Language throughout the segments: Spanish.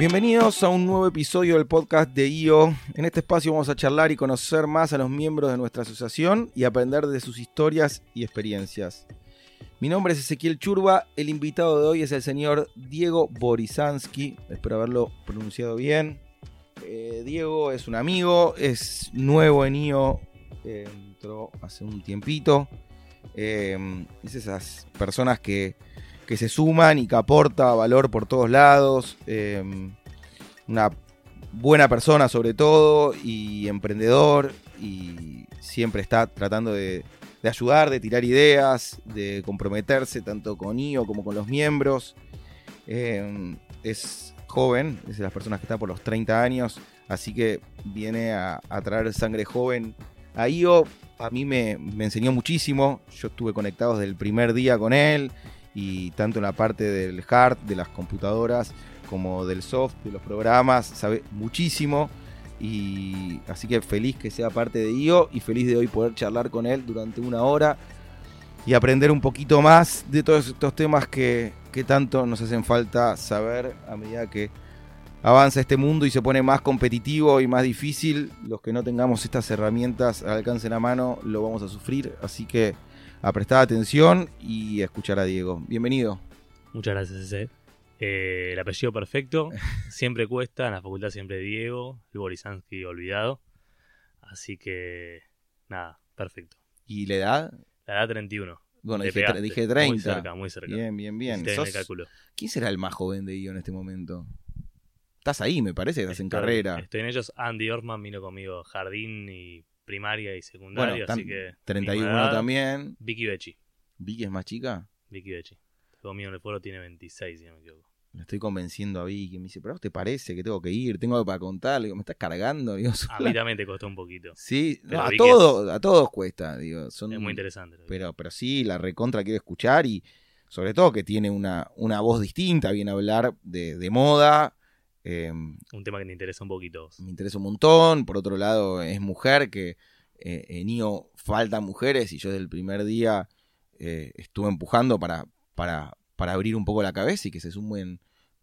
Bienvenidos a un nuevo episodio del podcast de IO. En este espacio vamos a charlar y conocer más a los miembros de nuestra asociación y aprender de sus historias y experiencias. Mi nombre es Ezequiel Churba, el invitado de hoy es el señor Diego Borisansky, espero haberlo pronunciado bien. Eh, Diego es un amigo, es nuevo en IO, eh, entró hace un tiempito. Eh, es esas personas que, que se suman y que aporta valor por todos lados. Eh, una buena persona sobre todo y emprendedor y siempre está tratando de, de ayudar, de tirar ideas, de comprometerse tanto con IO como con los miembros. Eh, es joven, es de las personas que está por los 30 años, así que viene a, traer sangre joven a IO. A mí me, me enseñó muchísimo, yo estuve conectado desde el primer día con él y tanto en la parte del hard, de las computadoras, como del soft, de los programas, sabe muchísimo. Y así que feliz que sea parte de IO y feliz de hoy poder charlar con él durante una hora y aprender un poquito más de todos estos temas que, que tanto nos hacen falta saber a medida que avanza este mundo y se pone más competitivo y más difícil. Los que no tengamos estas herramientas al alcance de la mano lo vamos a sufrir. Así que a prestar atención y a escuchar a Diego. Bienvenido. Muchas gracias, ese. Eh, el apellido perfecto, siempre cuesta, en la facultad siempre Diego, el Borisansky olvidado. Así que, nada, perfecto. ¿Y la edad? La edad 31. Bueno, dije, pegaste. dije 30. Muy cerca, muy cerca. Bien, bien, bien. Bien el Sos- cálculo. ¿Quién será el más joven de IO en este momento? Estás ahí, me parece, estás en carrera. Estoy en ellos. Andy Orman vino conmigo jardín y primaria y secundaria, Bueno, así que... 31 misma edad. también. Vicky Becci. Vicky es más chica. Vicky Becci. Conmigo en el foro tiene 26, si no me equivoco. Le estoy convenciendo a Vicky. Me dice, pero ¿a vos te parece que tengo que ir? Tengo algo para contar. Le digo, ¿me estás cargando? Digo, A mí también te costó un poquito. Sí, no, a todos, a todos cuesta. Digo, son, Es muy interesante. pero, pero sí, la recontra quiero escuchar y sobre todo que tiene una, una voz distinta, viene a hablar de, de moda. Eh, Un tema que te interesa un poquito. me interesa un montón. Por otro lado, es mujer, que eh, en IO faltan mujeres y yo desde el primer día eh, estuve empujando para, para, para abrir un poco la cabeza y que se sumen,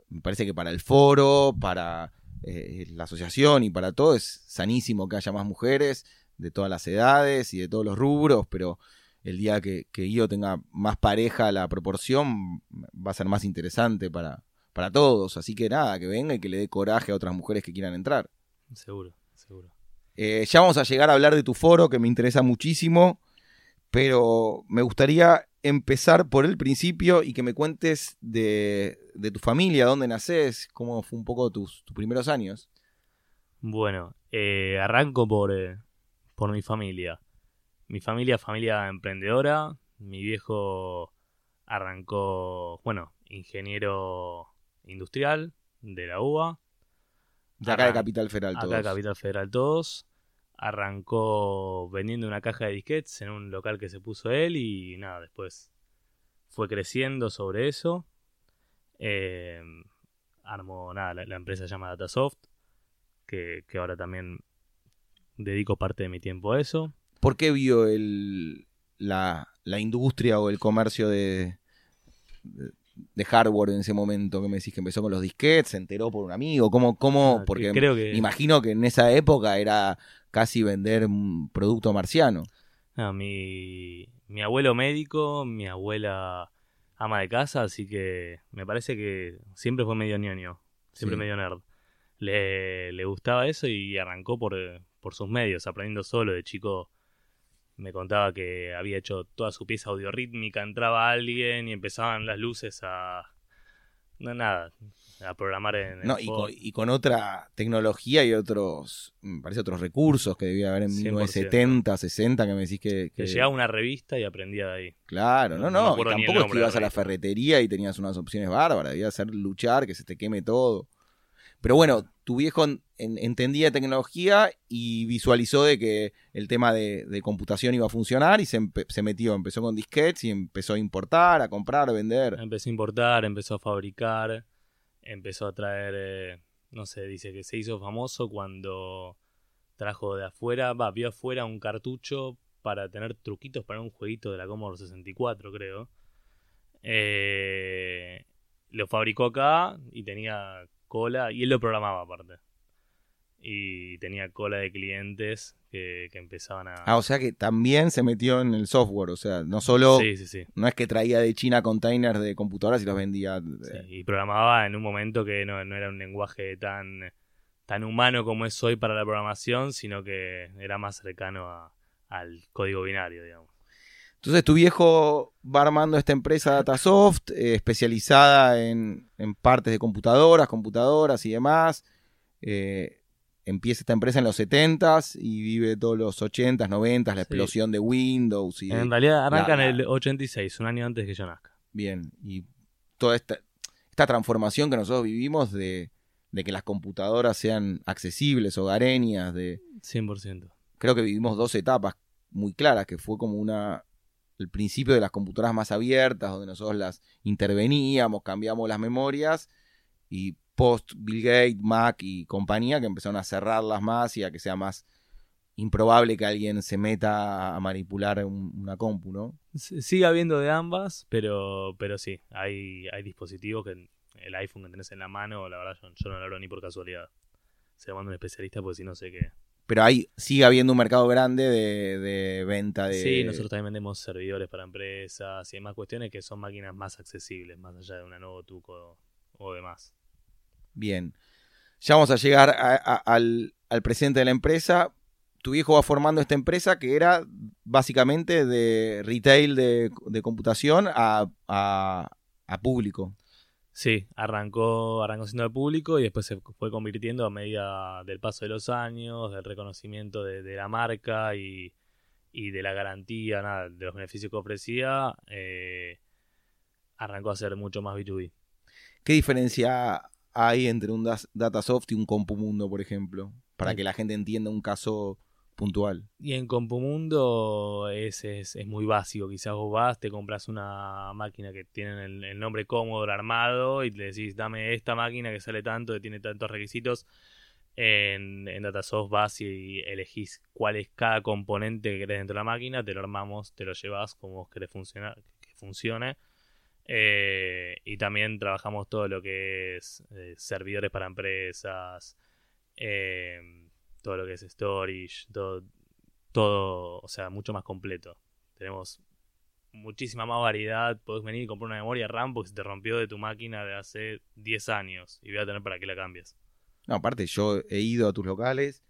me parece que para el foro, para eh, la asociación y para todo es sanísimo que haya más mujeres de todas las edades y de todos los rubros, pero el día que, que IO tenga más pareja la proporción va a ser más interesante para, para todos. Así que nada, que venga y que le dé coraje a otras mujeres que quieran entrar. Seguro, seguro. Eh, ya vamos a llegar a hablar de tu foro, que me interesa muchísimo, pero me gustaría empezar por el principio y que me cuentes de, de tu familia, dónde naces, cómo fue un poco tus, tus primeros años. Bueno, eh, arranco por, eh, por mi familia. Mi familia, familia emprendedora. Mi viejo arrancó, bueno, ingeniero industrial de la UBA. De acá de Capital Federal, Acá todos. en Capital Federal todos. Arrancó vendiendo una caja de disquetes en un local que se puso él y nada, después fue creciendo sobre eso. Eh, armó, nada, la, la empresa se llama Datasoft, que, que ahora también dedico parte de mi tiempo a eso. ¿Por qué vio el, la, la industria o el comercio de, de, de hardware en ese momento? Que me decís que empezó con los disquetes, se enteró por un amigo. ¿Cómo? cómo? Ah, Porque creo que me imagino que en esa época era casi vender un producto marciano. Ah, mi, mi abuelo médico, mi abuela ama de casa, así que me parece que siempre fue medio ñoño, siempre Sí. medio nerd. Le, le gustaba eso y arrancó por, por sus medios, aprendiendo solo. De chico me contaba que había hecho toda su pieza audiorítmica, entraba alguien y empezaban las luces a... No, nada, a programar en el No, y con, y con otra tecnología y otros, me parece, otros recursos que debía haber en 100%. 1970, 60, que me decís que... que- que llegaba a una revista y aprendía de ahí. Claro, no, No no, tampoco es que ibas a la ferretería y tenías unas opciones bárbaras, debía ser luchar, que se te queme todo. Pero bueno, tu viejo en- en- entendía tecnología y visualizó de que el tema de, computación iba a funcionar y se metió, empezó con disquetes y empezó a importar, a comprar, a vender. Empezó a importar, empezó a fabricar, empezó a traer, eh, no sé, dice que se hizo famoso cuando trajo de afuera, va, vio afuera un cartucho para tener truquitos para un jueguito de la Commodore 64, creo. Eh, lo fabricó acá y tenía cola, y él lo programaba aparte. Y tenía cola de clientes que, que empezaban a... Ah, o sea que también se metió en el software, o sea, no solo... Sí, sí, sí. No es que traía de China containers de computadoras y los vendía. Sí, eh, y programaba en un momento que no, no era un lenguaje tan, tan humano como es hoy para la programación, sino que era más cercano a- al código binario, digamos. Entonces tu viejo va armando esta empresa Datasoft, eh, especializada en, en partes de computadoras, computadoras y demás. Eh, empieza esta empresa en los 70s y vive todos los 80s, 90s, la Sí. explosión de Windows y... En realidad arranca la- en el 86, un año antes que yo nazca. Bien, y toda esta, esta transformación que nosotros vivimos de, de que las computadoras sean accesibles, hogareñas, de... 100%. Creo que vivimos dos etapas muy claras, que fue como una... El principio de las computadoras más abiertas, donde nosotros las interveníamos, cambiamos las memorias, y post Bill Gates, Mac y compañía, que empezaron a cerrarlas más y a que sea más improbable que alguien se meta a manipular un- una compu, ¿no? Sigue habiendo de ambas, pero, pero sí, hay, hay dispositivos que el iPhone que tenés en la mano, la verdad yo, yo no lo hablo ni por casualidad. Se manda un especialista porque si no sé qué. Pero ahí sigue habiendo un mercado grande de, de venta de... Sí, nosotros también vendemos servidores para empresas y demás cuestiones que son máquinas más accesibles, más allá de una notebook o, o demás. Bien. Ya vamos a llegar a- a- al, al presente de la empresa. Tu viejo va formando esta empresa que era básicamente de retail de, de computación a, a- a público. Sí, arrancó, arrancó siendo al público y después se fue convirtiendo a medida del paso de los años, del reconocimiento de, de la marca y, y de la garantía, nada, de los beneficios que ofrecía, eh, arrancó a ser mucho más B2B. ¿Qué diferencia hay entre un Datasoft y un Compumundo, por ejemplo? Para que la gente entienda un caso puntual. Y en Compumundo es, es, es muy básico. Quizás vos vas, te compras una máquina que tiene el, el nombre Commodore armado y le decís, dame esta máquina que sale tanto, que tiene tantos requisitos. En, en Datasoft vas y elegís cuál es cada componente que querés dentro de la máquina, te lo armamos, te lo llevas como vos querés que funcione. Eh, y también trabajamos todo lo que es eh, servidores para empresas, eh, todo lo que es storage, todo, todo, o sea, mucho más completo. Tenemos muchísima más variedad. Podés venir y comprar una memoria RAM porque se te rompió de tu máquina de hace 10 años y voy a tener para que la cambies. No, aparte, yo he ido a tus locales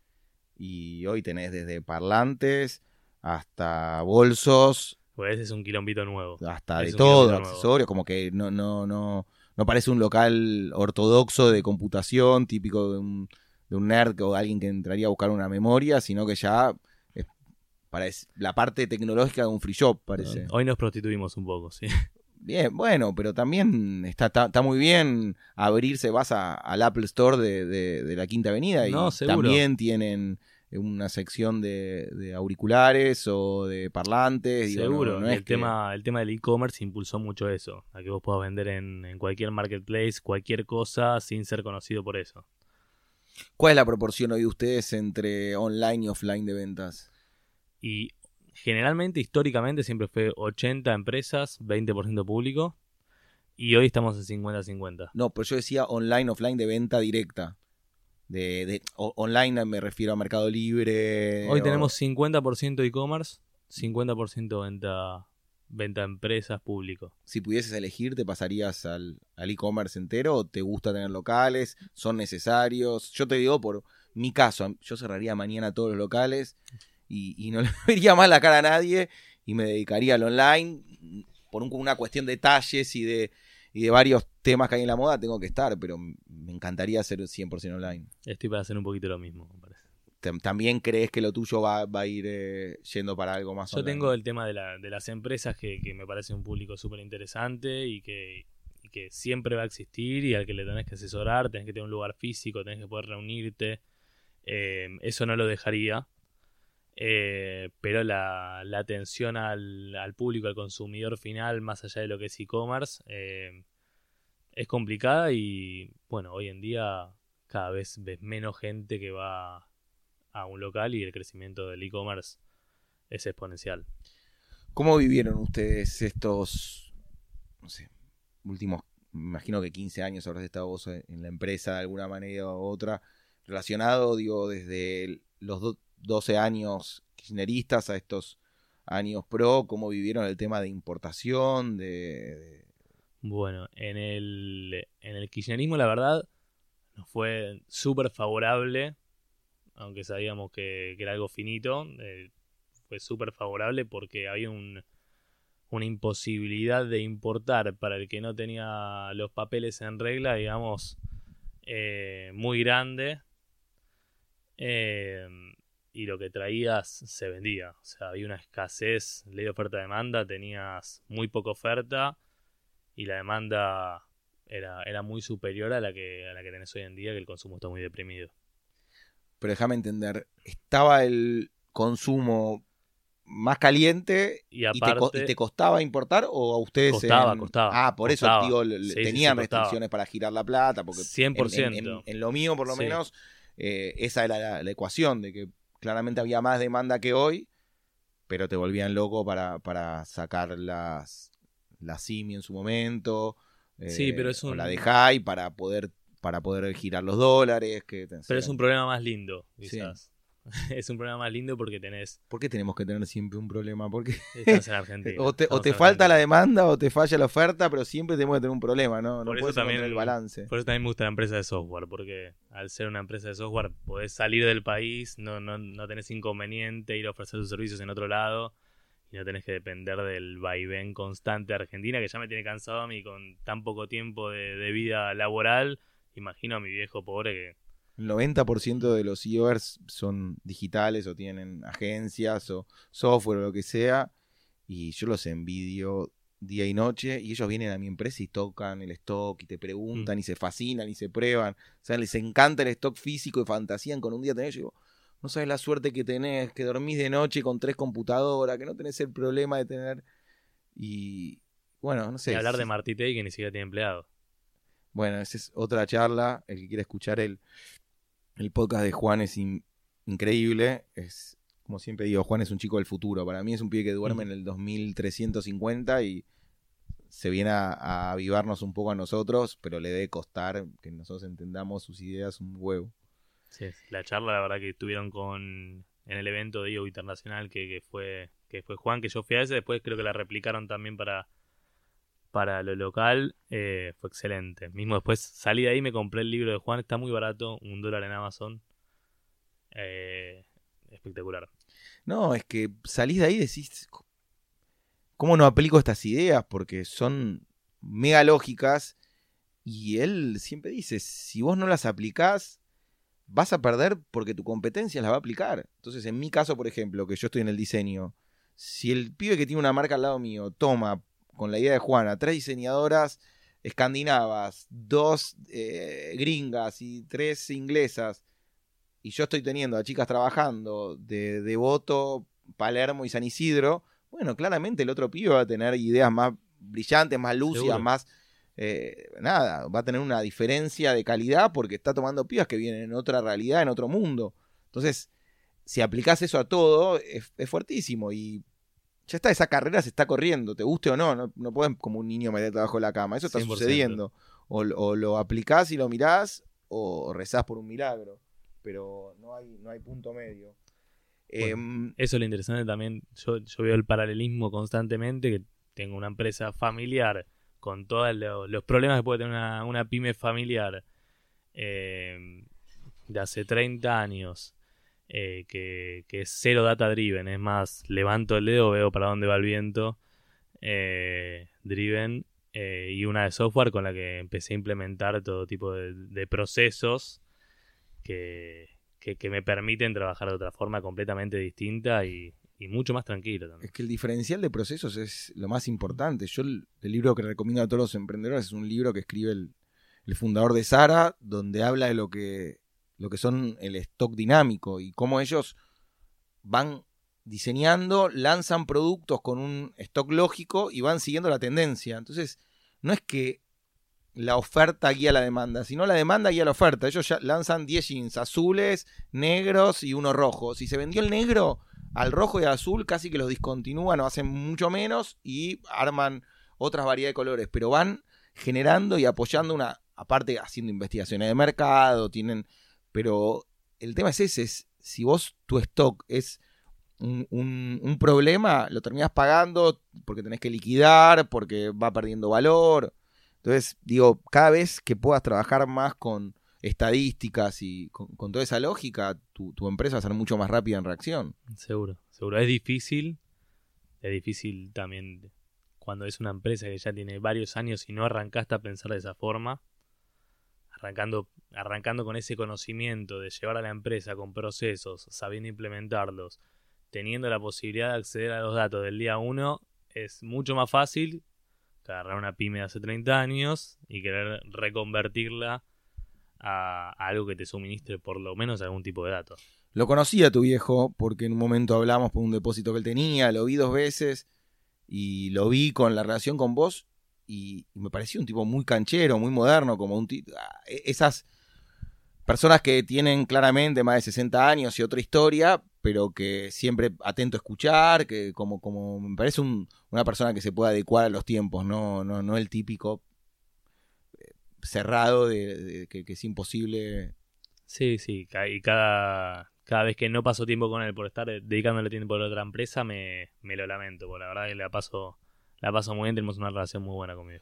y hoy tenés desde parlantes hasta bolsos, Pues ese es un quilombito nuevo. hasta de Es un todo, accesorios, como que no, no, no, no parece un local ortodoxo de computación, típico de un, de un nerd o alguien que entraría a buscar una memoria, sino que ya es, parece la parte tecnológica de un free shop, parece. Hoy nos prostituimos un poco, sí. Bien, bueno, pero también está, está, está muy bien abrirse, vas a- al Apple Store de, de- de la Quinta Avenida y No, también tienen una sección de, de auriculares o de parlantes. digo, no- Seguro. no es el, que- tema, el tema del e-commerce impulsó mucho eso. A que vos puedas vender en, en cualquier marketplace, cualquier cosa, sin ser conocido por eso. ¿Cuál es la proporción hoy de ustedes entre online y offline de ventas? Y generalmente, históricamente, siempre fue 80 empresas, 20% público. Y hoy estamos en 50-50. No, pero yo decía online, offline de venta directa. De, de- o- online me refiero a Mercado Libre. Hoy o- tenemos 50% e-commerce, 50% venta, venta a empresas, público. si pudieses elegir, ¿te pasarías al, al e-commerce entero o te gusta tener locales? ¿Son necesarios? Yo te digo por mi caso, yo cerraría mañana todos los locales y, y no le vería más la cara a nadie y me dedicaría al online por un- una cuestión de detalles y de, y de varios temas que hay en la moda, tengo que estar, pero me encantaría hacer 100% online. Estoy para hacer un poquito lo mismo, ¿También crees que lo tuyo va, va a ir eh, yendo para algo más Yo online? tengo el tema de, la- de las empresas que, que me parece un público súper interesante y que, y que siempre va a existir y al que le tenés que asesorar, tenés que tener un lugar físico, tenés que poder reunirte. Eh, eso no lo dejaría. Eh, pero la, la atención al, al público, al consumidor final, más allá de lo que es e-commerce, eh, es complicada y bueno, hoy en día cada vez ves menos gente que va a un local y el crecimiento del e-commerce es exponencial. ¿Cómo vivieron ustedes estos, no sé, últimos me imagino que 15 años habrás estado vos en la empresa de alguna manera u otra, relacionado, digo, desde los 12 años kirchneristas a estos años pro, cómo vivieron el tema de importación, de... Bueno, en el, en el kirchnerismo la verdad nos fue súper favorable, aunque sabíamos que, era algo finito, eh, fue súper favorable porque había un, una imposibilidad de importar para el que no tenía los papeles en regla, digamos, eh, muy grande. Eh, y lo que traías se vendía. O sea, había una escasez, ley de oferta-demanda, tenías muy poca oferta y la demanda era, era muy superior a la, que, a la que tenés hoy en día, que el consumo está muy deprimido. Pero déjame entender, ¿estaba el consumo más caliente y, te, costaba importar o a ustedes costaba, costaba ah por eso digo tenían restricciones para girar la plata porque 100% en, lo mío por lo menos eh, esa era la, ecuación de que claramente había más demanda que hoy pero te volvían loco para, para sacar las la simi en su momento sí pero es o la de high para poder para poder girar los dólares que pero es un problema más lindo quizás es un problema más lindo porque tenés. ¿Por qué tenemos que tener siempre un problema? Porque estás en Argentina. o te, falta la demanda o te falla la oferta, pero siempre tenemos que tener un problema, ¿no? No por también el balance. Por eso también me gusta la empresa de software, porque al ser una empresa de software podés salir del país, no, no, no tenés inconveniente ir a ofrecer tus servicios en otro lado y no tenés que depender del vaivén constante de Argentina, que ya me tiene cansado a mí con tan poco tiempo de, de vida laboral. Imagino a mi viejo pobre que el 90% de los e son digitales o tienen agencias o software o lo que sea. Y yo los envidio día y noche. Y ellos vienen a mi empresa y tocan el stock y te preguntan mm. y se fascinan y se prueban. O sea, les encanta el stock físico y fantasían con un día tener. Yo digo, no sabes la suerte que tenés, que dormís de noche con tres computadoras, que no tenés el problema de tener. Y bueno, no sé. Y hablar de Martitei que ni siquiera tiene empleado. Bueno, esa es otra charla. El que quiera escuchar él. El podcast de Juan es increíble. Es, como siempre digo, Juan es un chico del futuro. Para mí es un pibe que duerme en el 2350 y se viene a, avivarnos un poco a nosotros, pero le debe costar que nosotros entendamos sus ideas un huevo. Sí, la charla, la verdad, que estuvieron con en el evento de IO Internacional que, fue que fue Juan, que yo fui a ese, después creo que la replicaron también para para lo local eh, fue excelente. Mismo después salí de ahí, me compré el libro de Juan, está muy barato, un dólar en Amazon. Eh, espectacular. No, es que salís de ahí y decís, ¿cómo no aplico estas ideas? Porque son mega lógicas y él siempre dice, si vos no las aplicás, vas a perder porque tu competencia las va a aplicar. Entonces, en mi caso, por ejemplo, que yo estoy en el diseño, si el pibe que tiene una marca al lado mío toma con la idea de Juana, tres diseñadoras escandinavas, dos eh, gringas y tres inglesas, y yo estoy teniendo a chicas trabajando de Devoto, Palermo y San Isidro, bueno, claramente el otro pibe va a tener ideas más brillantes, más lúcidas, más... Eh, nada, va a tener una diferencia de calidad porque está tomando pibas que vienen en otra realidad, en otro mundo. Entonces, si aplicás eso a todo, es, es fuertísimo. Y ya está, esa carrera se está corriendo, te guste o no, no, no puedes como un niño meterte abajo de la cama, eso está sucediendo. O, lo aplicás y lo mirás, o rezás por un milagro, pero no hay, no hay punto medio. Em, eso es lo interesante también, yo, veo el paralelismo constantemente, que tengo una empresa familiar con todos los problemas que puede tener una, pyme familiar em, de hace 30 años eh, que, es cero data driven, es más, levanto el dedo, veo para dónde va el viento, eh, driven, eh, y una de software con la que empecé a implementar todo tipo de, procesos que, que, me permiten trabajar de otra forma completamente distinta y, mucho más tranquilo también. Es que el diferencial de procesos es lo más importante. Yo el, libro que recomiendo a todos los emprendedores es un libro que escribe el, el fundador de Sara, donde habla de lo que lo que son el stock dinámico y cómo ellos van diseñando, lanzan productos con un stock lógico y van siguiendo la tendencia. Entonces, no es que la oferta guía la demanda, sino la demanda guía la oferta. Ellos ya lanzan 10 jeans azules, negros y uno rojo. Si se vendió el negro, al rojo y al azul casi que los discontinúan o hacen mucho menos y arman otras variedades de colores, pero van generando y apoyando una, aparte haciendo investigaciones de mercado, tienen, pero el tema es ese, es si vos tu stock es un, un- problema, lo terminás pagando porque tenés que liquidar, porque va perdiendo valor. Entonces, digo, cada vez que puedas trabajar más con estadísticas y con, con toda esa lógica, tu, tu empresa va a ser mucho más rápida en reacción. Seguro, seguro. Es difícil. Es difícil también cuando es una empresa que ya tiene varios años y no arrancaste a pensar de esa forma. Arrancando, arrancando con ese conocimiento de llevar a la empresa con procesos, sabiendo implementarlos, teniendo la posibilidad de acceder a los datos del día uno, es mucho más fácil que agarrar una pyme de hace 30 años y querer reconvertirla a, a algo que te suministre por lo menos algún tipo de datos. Lo conocía tu viejo porque en un momento hablamos por un depósito que él tenía, lo vi dos veces y lo vi con la relación con vos y, me pareció un tipo muy canchero, muy moderno, como un tipo... Esas personas que tienen claramente más de 60 años y otra historia, pero que siempre atento a escuchar, que como, como me parece un- una persona que se puede adecuar a los tiempos, no, no, no el típico eh, cerrado de, que, es imposible. Sí, sí, y cada, cada vez que no paso tiempo con él por estar eh, dedicándole tiempo a otra empresa, me, me lo lamento, porque la verdad que la paso, la paso muy bien, tenemos una relación muy buena con mi.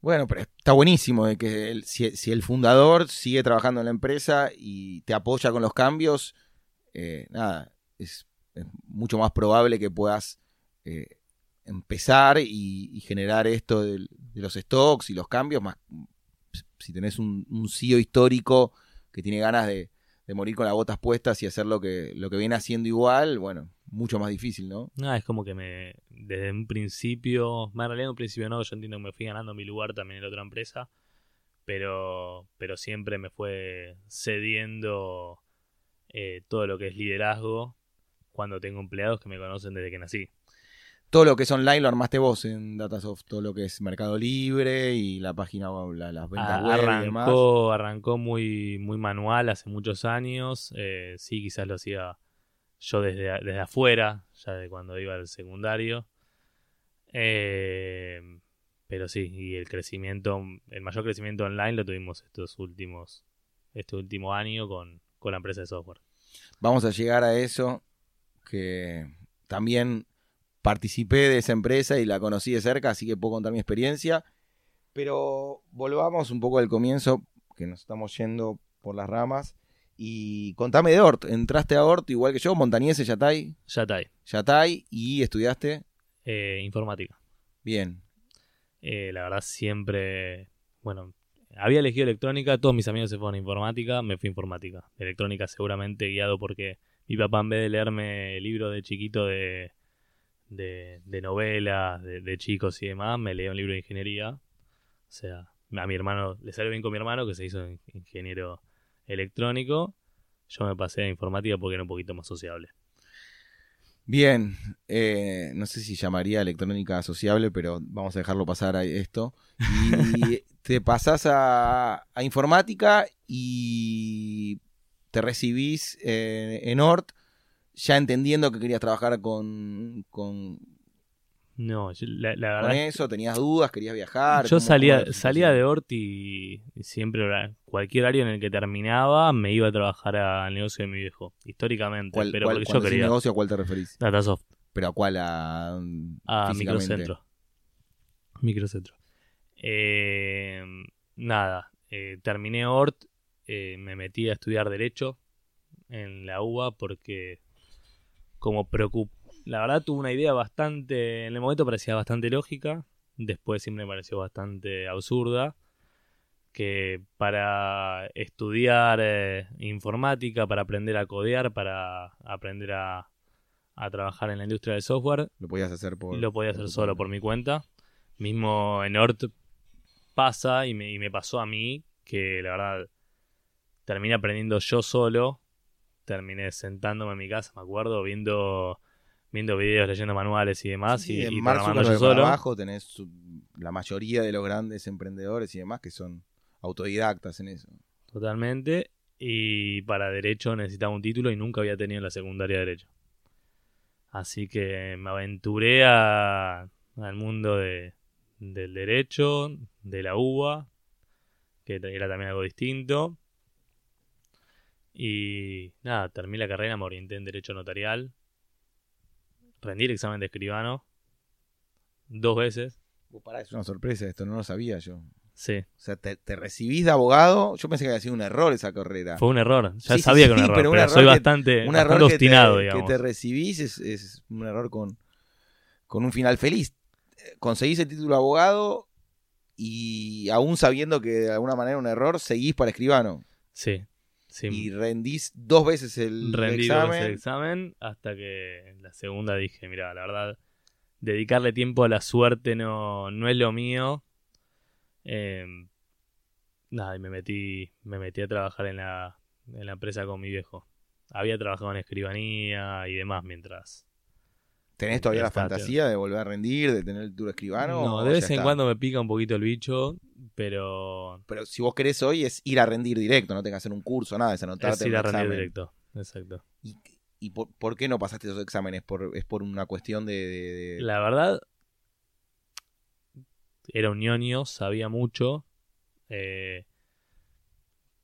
Bueno, pero está buenísimo de que si, el fundador sigue trabajando en la empresa y te apoya con los cambios, eh, nada, es, mucho más probable que puedas eh, empezar y, generar esto de, los stocks y los cambios, más si tenés un, un CEO histórico que tiene ganas de, de morir con las botas puestas y hacer lo que, lo que viene haciendo igual, bueno, mucho más difícil, ¿no? No, es como que me, desde un principio, más en realidad en un principio no, yo entiendo que me fui ganando mi lugar también en la otra empresa, pero, pero siempre me fue cediendo eh, todo lo que es liderazgo cuando tengo empleados que me conocen desde que nací. todo lo que es online lo armaste vos en Datasoft, todo lo que es Mercado Libre y la página la- las ventas Ah, web y demás. arrancó, arrancó muy, muy manual hace muchos años. eh, sí, quizás lo hacía yo desde, desde afuera, ya de cuando iba al secundario. Eh, pero sí, y el crecimiento, el mayor crecimiento online lo tuvimos estos últimos, este último año con, con la empresa de software. Vamos a llegar a eso, que también participé de esa empresa y la conocí de cerca, así que puedo contar mi experiencia. Pero volvamos un poco al comienzo, que nos estamos yendo por las ramas. Y contame de Ort. Entraste a Ort igual que yo, Montañese, Yatay, Ya está ahí. Yatay, y estudiaste Eh, informática. bien. Eh, la verdad siempre, bueno, había elegido electrónica, todos mis amigos se fueron a informática, me fui a informática. Electrónica seguramente guiado porque mi papá en vez de leerme libros de chiquito de, de, de novelas, de, de chicos y demás, me leía un libro de ingeniería. O sea, a mi hermano, le salió bien con mi hermano que se hizo in- ingeniero electrónico. Yo me pasé a informática porque era un poquito más sociable. Bien, eh, no sé si llamaría electrónica asociable, pero vamos a dejarlo pasar a esto. Y te pasás a, a informática y te recibís eh, en ORT, ya entendiendo que querías trabajar con, con, No, yo- la, la con verdad eso, tenías dudas, querías viajar. Yo ¿cómo- salía, salía de Ort y, siempre, era- cualquier área en el que terminaba, me iba a trabajar al negocio de mi viejo, históricamente. ¿Cuál, pero cuál- porque yo quería. negocio, ¿A cuál te referís? Datasoft, ¿Pero a cuál? A, a? Microcentro. Microcentro. Eh, nada, eh, terminé Ort, eh, me metí a estudiar Derecho en la UBA porque, como preocup la verdad, tuve una idea bastante. En el momento parecía bastante lógica, después siempre me pareció bastante absurda. Que para estudiar eh, informática, para aprender a codear, para aprender a, a trabajar en la industria del software, Lo podías hacer por... lo podía hacer solo cuenta. por mi cuenta. Mismo en Ort pasa y me, y me pasó a mí que la verdad terminé aprendiendo yo solo. Terminé sentándome en mi casa, me acuerdo, viendo viendo videos, leyendo manuales y demás Sí, y, en y Mark yo solo. abajo tenés su- la mayoría de los grandes emprendedores y demás que son autodidactas en eso. Totalmente. Y para derecho necesitaba un título y nunca había tenido la secundaria de derecho. Así que me aventuré a- al mundo de, del derecho, de la UBA, que era también algo distinto. Y nada, terminé la carrera, me orienté en derecho notarial. Rendí el examen de escribano dos veces. es una sorpresa esto, no lo sabía yo. Sí. O sea, te, recibís de abogado. Yo pensé que había sido un error esa carrera. Fue un error. Ya sabía que era un error, pero, soy bastante, un error obstinado, que te, Que te recibís es, un error con, con un final feliz. Conseguís el título de abogado y aún sabiendo que de alguna manera un error, seguís para escribano. Sí. Sí. Y rendís dos veces el Rendí examen. Dos veces el examen hasta que la segunda dije, mira, la verdad, dedicarle tiempo a la suerte no, no es lo mío Em, nada, y me metí, me metí a trabajar en la, en la empresa con mi viejo. Había trabajado en escribanía y demás mientras. ¿Tenés todavía la fantasía de volver a rendir, de tener el duro escribano? No, de vez en cuando me pica un poquito el bicho, pero. Pero si vos querés hoy es ir a rendir directo, no tengas que hacer un curso, nada, es anotarte. Es ir a rendir directo, exacto. ¿Y, por, qué no pasaste esos exámenes? ¿Por, ¿Es por una cuestión de, La verdad, era un ñoño, sabía mucho. Eh,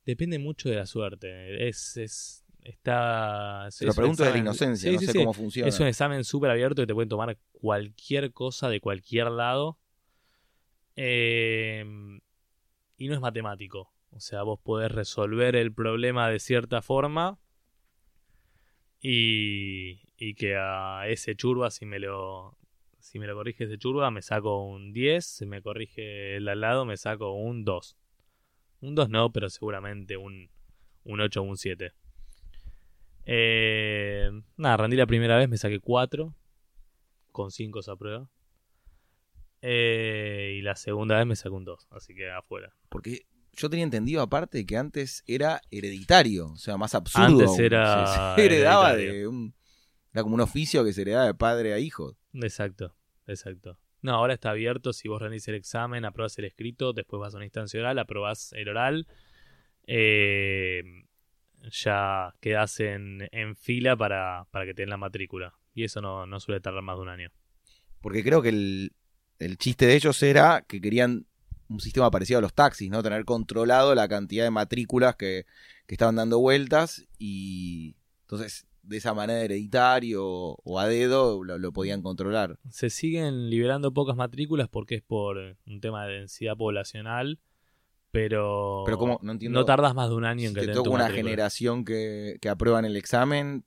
depende mucho de la suerte. Es, es, está... Se lo pregunto de la inocencia, no sé cómo funciona. Es un examen súper abierto que te pueden tomar cualquier cosa de cualquier lado. Eh, y no es matemático. O sea, vos podés resolver el problema de cierta forma y, y que a ese churba, si me lo si me lo corrige ese churba, me saco un 10. Si me corrige el al lado, me saco un 2. Un 2 no, pero seguramente un, un 8 o un 7. Eh, nada, rendí la primera vez, me saqué 4. Con 5 esa prueba. Eh, y la segunda vez me saqué un 2, así que afuera. Porque yo tenía entendido aparte que antes era hereditario, o sea, más absurdo. Antes era. Se, heredaba de un. Era como un oficio que se heredaba de padre a hijo. Exacto, exacto. No, ahora está abierto. Si vos rendís el examen, aprobás el escrito, después vas a una instancia oral, aprobás el oral. Eh, ya quedás en, fila para, que te den la matrícula. Y eso no, no, suele tardar más de un año. Porque creo que el, el chiste de ellos era que querían un sistema parecido a los taxis, ¿no? Tener controlado la cantidad de matrículas que, que estaban dando vueltas y entonces de esa manera hereditario o a dedo lo, podían controlar. Se siguen liberando pocas matrículas porque es por un tema de densidad poblacional, pero, pero ¿cómo? No, entiendo, no tardas más de un año en que te, te toca una generación que, que aprueban el examen,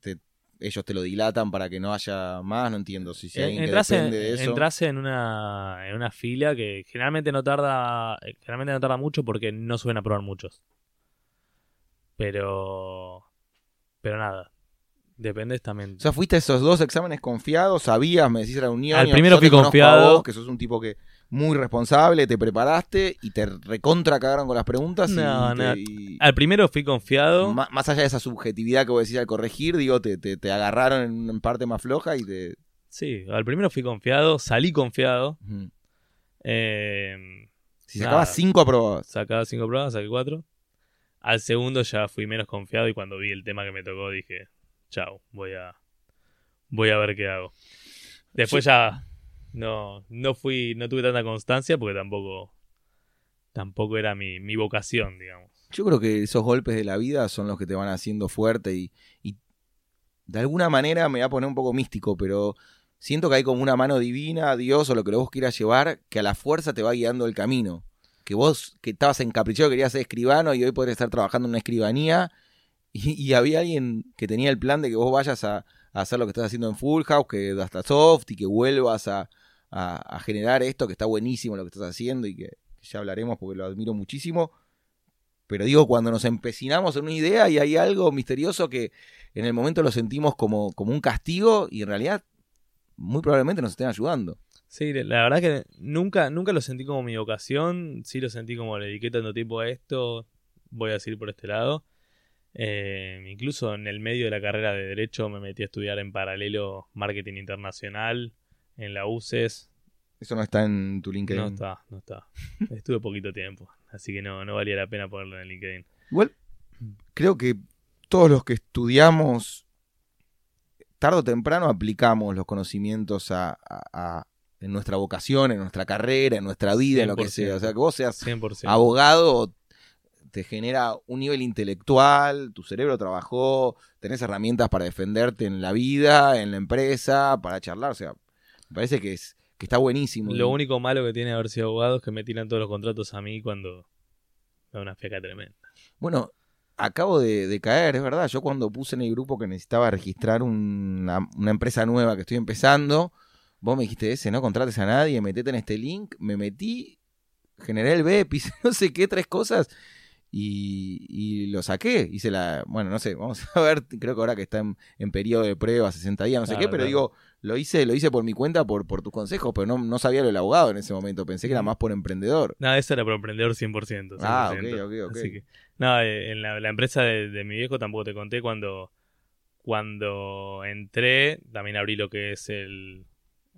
ellos te lo dilatan para que no haya más, no entiendo si, si alguien entras que depende en, de eso. Entras en una, en una fila que generalmente no tarda generalmente no tarda mucho porque no suelen aprobar muchos. Pero pero nada, Depende también. O sea, fuiste a esos dos exámenes confiados, sabías, me decís la unión. Al primero fui confiado. que sos un tipo que muy responsable, te preparaste y te recontra cagaron con las preguntas. No, no. Al primero fui confiado. Más, allá de esa subjetividad que vos decís al corregir, digo, te, te, agarraron en una parte más floja y te. Sí, al primero fui confiado, salí confiado. Eh, si sacabas cinco aprobadas. Sacaba cinco aprobadas, saqué cuatro. Al segundo ya fui menos confiado y cuando vi el tema que me tocó dije, chao, voy a, voy a ver qué hago. Después ya no, no fui, no tuve tanta constancia porque tampoco, tampoco era mi, mi vocación, digamos. Yo creo que esos golpes de la vida son los que te van haciendo fuerte y, y de alguna manera me voy a poner un poco místico, pero siento que hay como una mano divina, Dios o lo que vos quieras llevar, que a la fuerza te va guiando el camino. Que vos, que estabas encaprichado, querías ser escribano y hoy podrías estar trabajando en una escribanía y, había alguien que tenía el plan de que vos vayas a, hacer lo que estás haciendo en Full House, que hasta soft y que vuelvas a, generar esto, que está buenísimo lo que estás haciendo y que, ya hablaremos porque lo admiro muchísimo. Pero digo, cuando nos empecinamos en una idea y hay algo misterioso que en el momento lo sentimos como, como un castigo y en realidad muy probablemente nos estén ayudando. Sí, la verdad que nunca, nunca lo sentí como mi vocación, sí lo sentí como le dediqué tanto tiempo a esto, voy a decir por este lado. Eh, incluso en el medio de la carrera de Derecho me metí a estudiar en paralelo Marketing Internacional en la UCES. ¿Eso no está en tu LinkedIn? No está, no está. Estuve poquito tiempo, así que no, no valía la pena ponerlo en el LinkedIn. Igual, creo que todos los que estudiamos, tarde o temprano aplicamos los conocimientos a, en nuestra vocación, en nuestra carrera, en nuestra vida, en lo que 100%. sea. O sea, que vos seas 100%. abogado te genera un nivel intelectual, tu cerebro trabajó, tenés herramientas para defenderte en la vida, en la empresa, para charlar, o sea, me parece que es que está buenísimo. Lo único malo que tiene haber sido abogado es que me tiran todos los contratos a mí cuando da una fiaca tremenda. Bueno, acabo de, de caer, es verdad, yo cuando puse en el grupo que necesitaba registrar una, una empresa nueva que estoy empezando, vos me dijiste ese, no contrates a nadie, metete en este link, me metí, generé el BEPIS, no sé qué, tres cosas, y, y lo saqué. Hice la. Bueno, no sé, vamos a ver. Creo que ahora que está en, en periodo de prueba, 60 días, no sé Claro, qué, pero claro. digo, lo hice, lo hice por mi cuenta, por, por tus consejos, pero no, no sabía lo del abogado en ese momento. Pensé que era más por emprendedor. Nada, eso era por emprendedor 100%. 100%. Ah, ok, ok, ok. Así que, no, eh, en la, la empresa de, de mi viejo tampoco te conté cuando, cuando entré, también abrí lo que es el,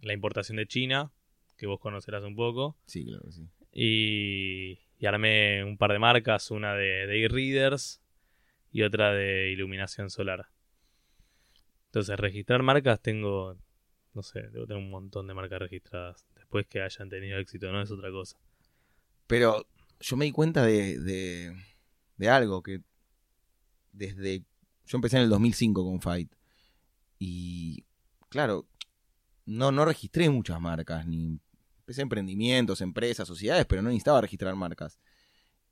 la importación de China, que vos conocerás un poco, Sí, claro que sí. y, y armé un par de marcas, una de, de e-readers y otra de iluminación solar. Entonces, registrar marcas tengo, no sé, debo tener un montón de marcas registradas. Después que hayan tenido éxito, no es otra cosa. Pero yo me di cuenta de, de, de algo que desde... Yo empecé en el 2005 con Fight. Y claro, no, no registré muchas marcas, ni empecé emprendimientos, empresas, sociedades, pero no necesitaba registrar marcas.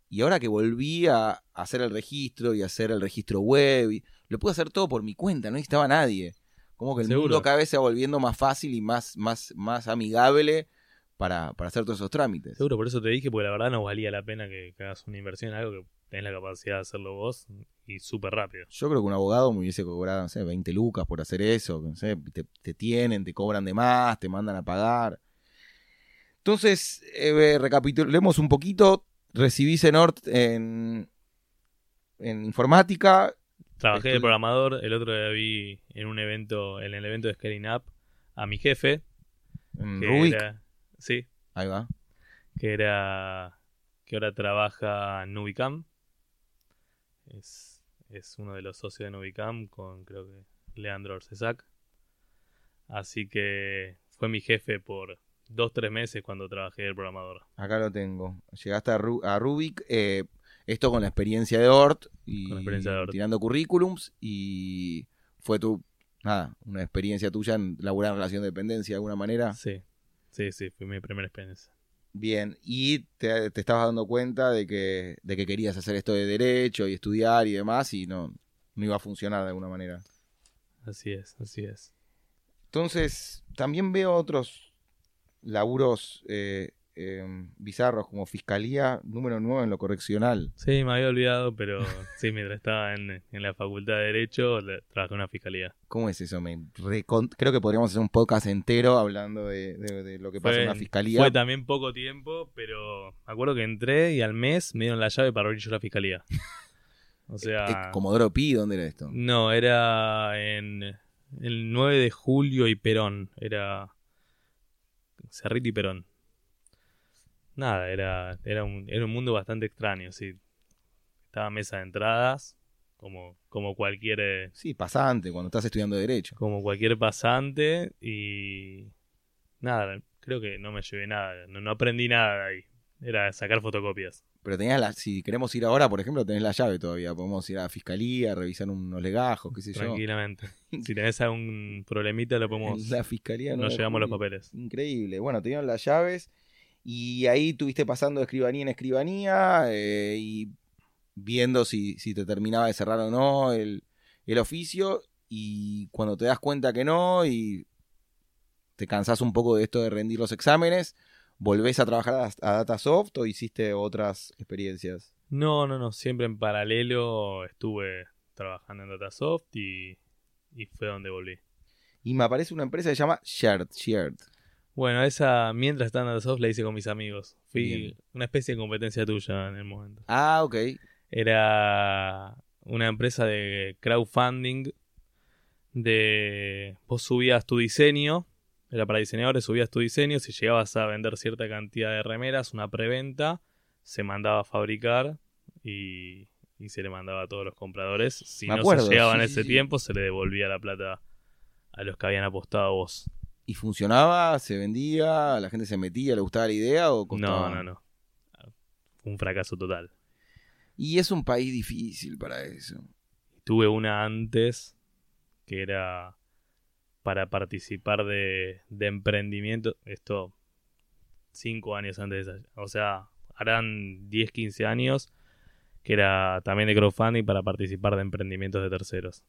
Y ahora que volví a hacer el registro y hacer el registro web, lo pude hacer todo por mi cuenta, no necesitaba nadie. Como que el Seguro. mundo cada vez se va volviendo más fácil y más, más, más amigable para, para hacer todos esos trámites. Seguro, por eso te dije, porque la verdad no valía la pena que, que hagas una inversión en algo que tenés la capacidad de hacerlo vos y súper rápido. Yo creo que un abogado me hubiese cobrado, no sé, 20 lucas por hacer eso. No sé, te, te tienen, te cobran de más, te mandan a pagar. Entonces, eh, recapitulemos un poquito. Recibí CENORT en, en informática. Trabajé de programador, el otro día vi en un evento, en el evento de Scaling Up, a mi jefe, que Rubik. era, sí, Ahí va. que era, que ahora trabaja en Nubicam. Es, es uno de los socios de Nubicam con, creo que, Leandro Orcesac. Así que fue mi jefe por dos, tres meses cuando trabajé de programador. Acá lo tengo. Llegaste a, Ru- a Rubik. eh, esto con la experiencia de Ort. Y Con la experiencia de Ort. tirando currículums. Y fue tu. Nada, una experiencia tuya en laburar en relación de dependencia de alguna manera. Sí, sí, sí, fue mi primera experiencia. Bien, y te, te estabas dando cuenta de que, de que querías hacer esto de derecho y estudiar y demás y no, no iba a funcionar de alguna manera. Así es, así es. Entonces, también veo otros laburos eh, eh, bizarros como Fiscalía número 9 en lo correccional. Sí, me había olvidado, pero sí, mientras estaba en, en la facultad de Derecho, le- trabajé en una fiscalía. ¿Cómo es eso? Me Creo que podríamos hacer un podcast entero hablando de, de- de lo que pasa en una fiscalía. fue también poco tiempo, pero me acuerdo que entré y al mes me dieron la llave para abrir yo la fiscalía. O sea, Eh, Comodoro Pi, ¿dónde era esto? no, era en el 9 de julio y Perón. Era Cerrito y Perón. Nada, era, era, un, era un mundo bastante extraño, sí. Estaba mesa de entradas, como, como cualquier eh, Sí, pasante, cuando estás estudiando Derecho. como cualquier pasante y nada, creo que no me llevé nada, no, no aprendí nada de ahí. Era sacar fotocopias. Pero tenías la, si queremos ir ahora, por ejemplo, tenés la llave todavía. Podemos ir a la fiscalía, revisar unos legajos, qué sé yo. Tranquilamente. Si tenés algún problemita lo podemos... En la fiscalía no Nos llevamos los papeles. Increíble. Bueno, te dieron las llaves y ahí tuviste pasando de escribanía en escribanía eh, y viendo si, si te terminaba de cerrar o no el, el oficio y cuando te das cuenta que no y te cansás un poco de esto de rendir los exámenes, volvés a trabajar a, a Datasoft o hiciste otras experiencias. No, no, no. Siempre en paralelo estuve trabajando en Datasoft y, y fue donde volví. Y me aparece una empresa que se llama Shared. Shared. Bueno, esa, mientras estaba en Datasoft, la hice con mis amigos. Fui Bien. una especie de competencia tuya en el momento. Ah, ok. Era una empresa de crowdfunding de vos subías tu diseño, era para diseñadores, subías tu diseño, si llegabas a vender cierta cantidad de remeras, una preventa, se mandaba a fabricar y, y se le mandaba a todos los compradores. Si Me no acuerdo, se llegaba en sí, ese sí, sí. tiempo, se le devolvía la plata a los que habían apostado a vos. ¿Y funcionaba? ¿Se vendía? ¿La gente se metía? ¿Le gustaba la idea? O costaba? No, no, no. Un fracaso total. Y es un país difícil para eso. Tuve una antes que era para participar de, de emprendimiento. Esto cinco años antes de esa. O sea, harán 10, 15 años que era también de crowdfunding para participar de emprendimientos de terceros,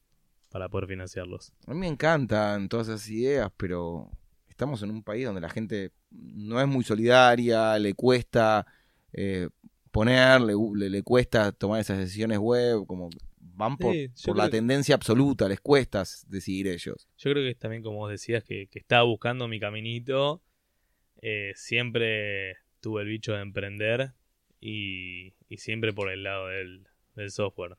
para poder financiarlos. A mí me encantan todas esas ideas, pero estamos en un país donde la gente no es muy solidaria, le cuesta eh, poner, le, le, cuesta tomar esas decisiones web, como van por, Sí, yo por la tendencia absoluta, les cuesta decidir ellos. Yo creo que es también, como vos decías, que, que estaba buscando mi caminito. eh, siempre tuve el bicho de emprender y, y siempre por el lado del, del software.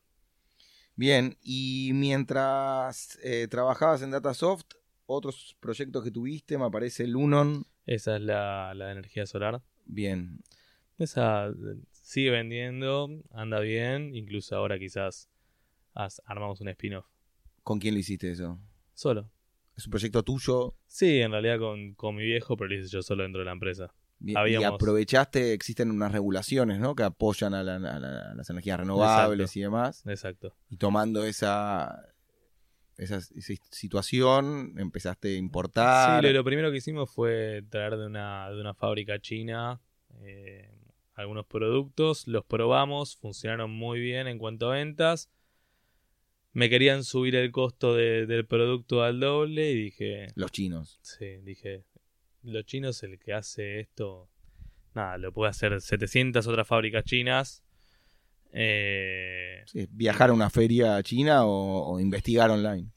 Bien, y mientras eh, trabajabas en Datasoft, otros proyectos que tuviste, me aparece el Unon. Esa es la, la de energía solar. Bien, Esa eh, sigue vendiendo, anda bien. Incluso ahora quizás armamos un spin-off. ¿con quién lo hiciste eso? Solo. ¿Es un proyecto tuyo? Sí, en realidad con, con mi viejo, pero lo hice yo solo dentro de la empresa. Y aprovechaste, existen unas regulaciones, ¿no? Que apoyan a, la- a la- a las energías renovables Exacto. y demás. Exacto. Y tomando esa, esa, esa situación, empezaste a importar. Sí, lo, lo primero que hicimos fue traer de una, de una fábrica china eh, algunos productos, los probamos, funcionaron muy bien en cuanto a ventas. Me querían subir el costo de- del producto al doble y dije, Los chinos. sí, dije, los chinos el que hace esto, nada, lo puede hacer 700 otras fábricas chinas. Eh, Sí, ¿Viajar a una feria china o, o investigar online?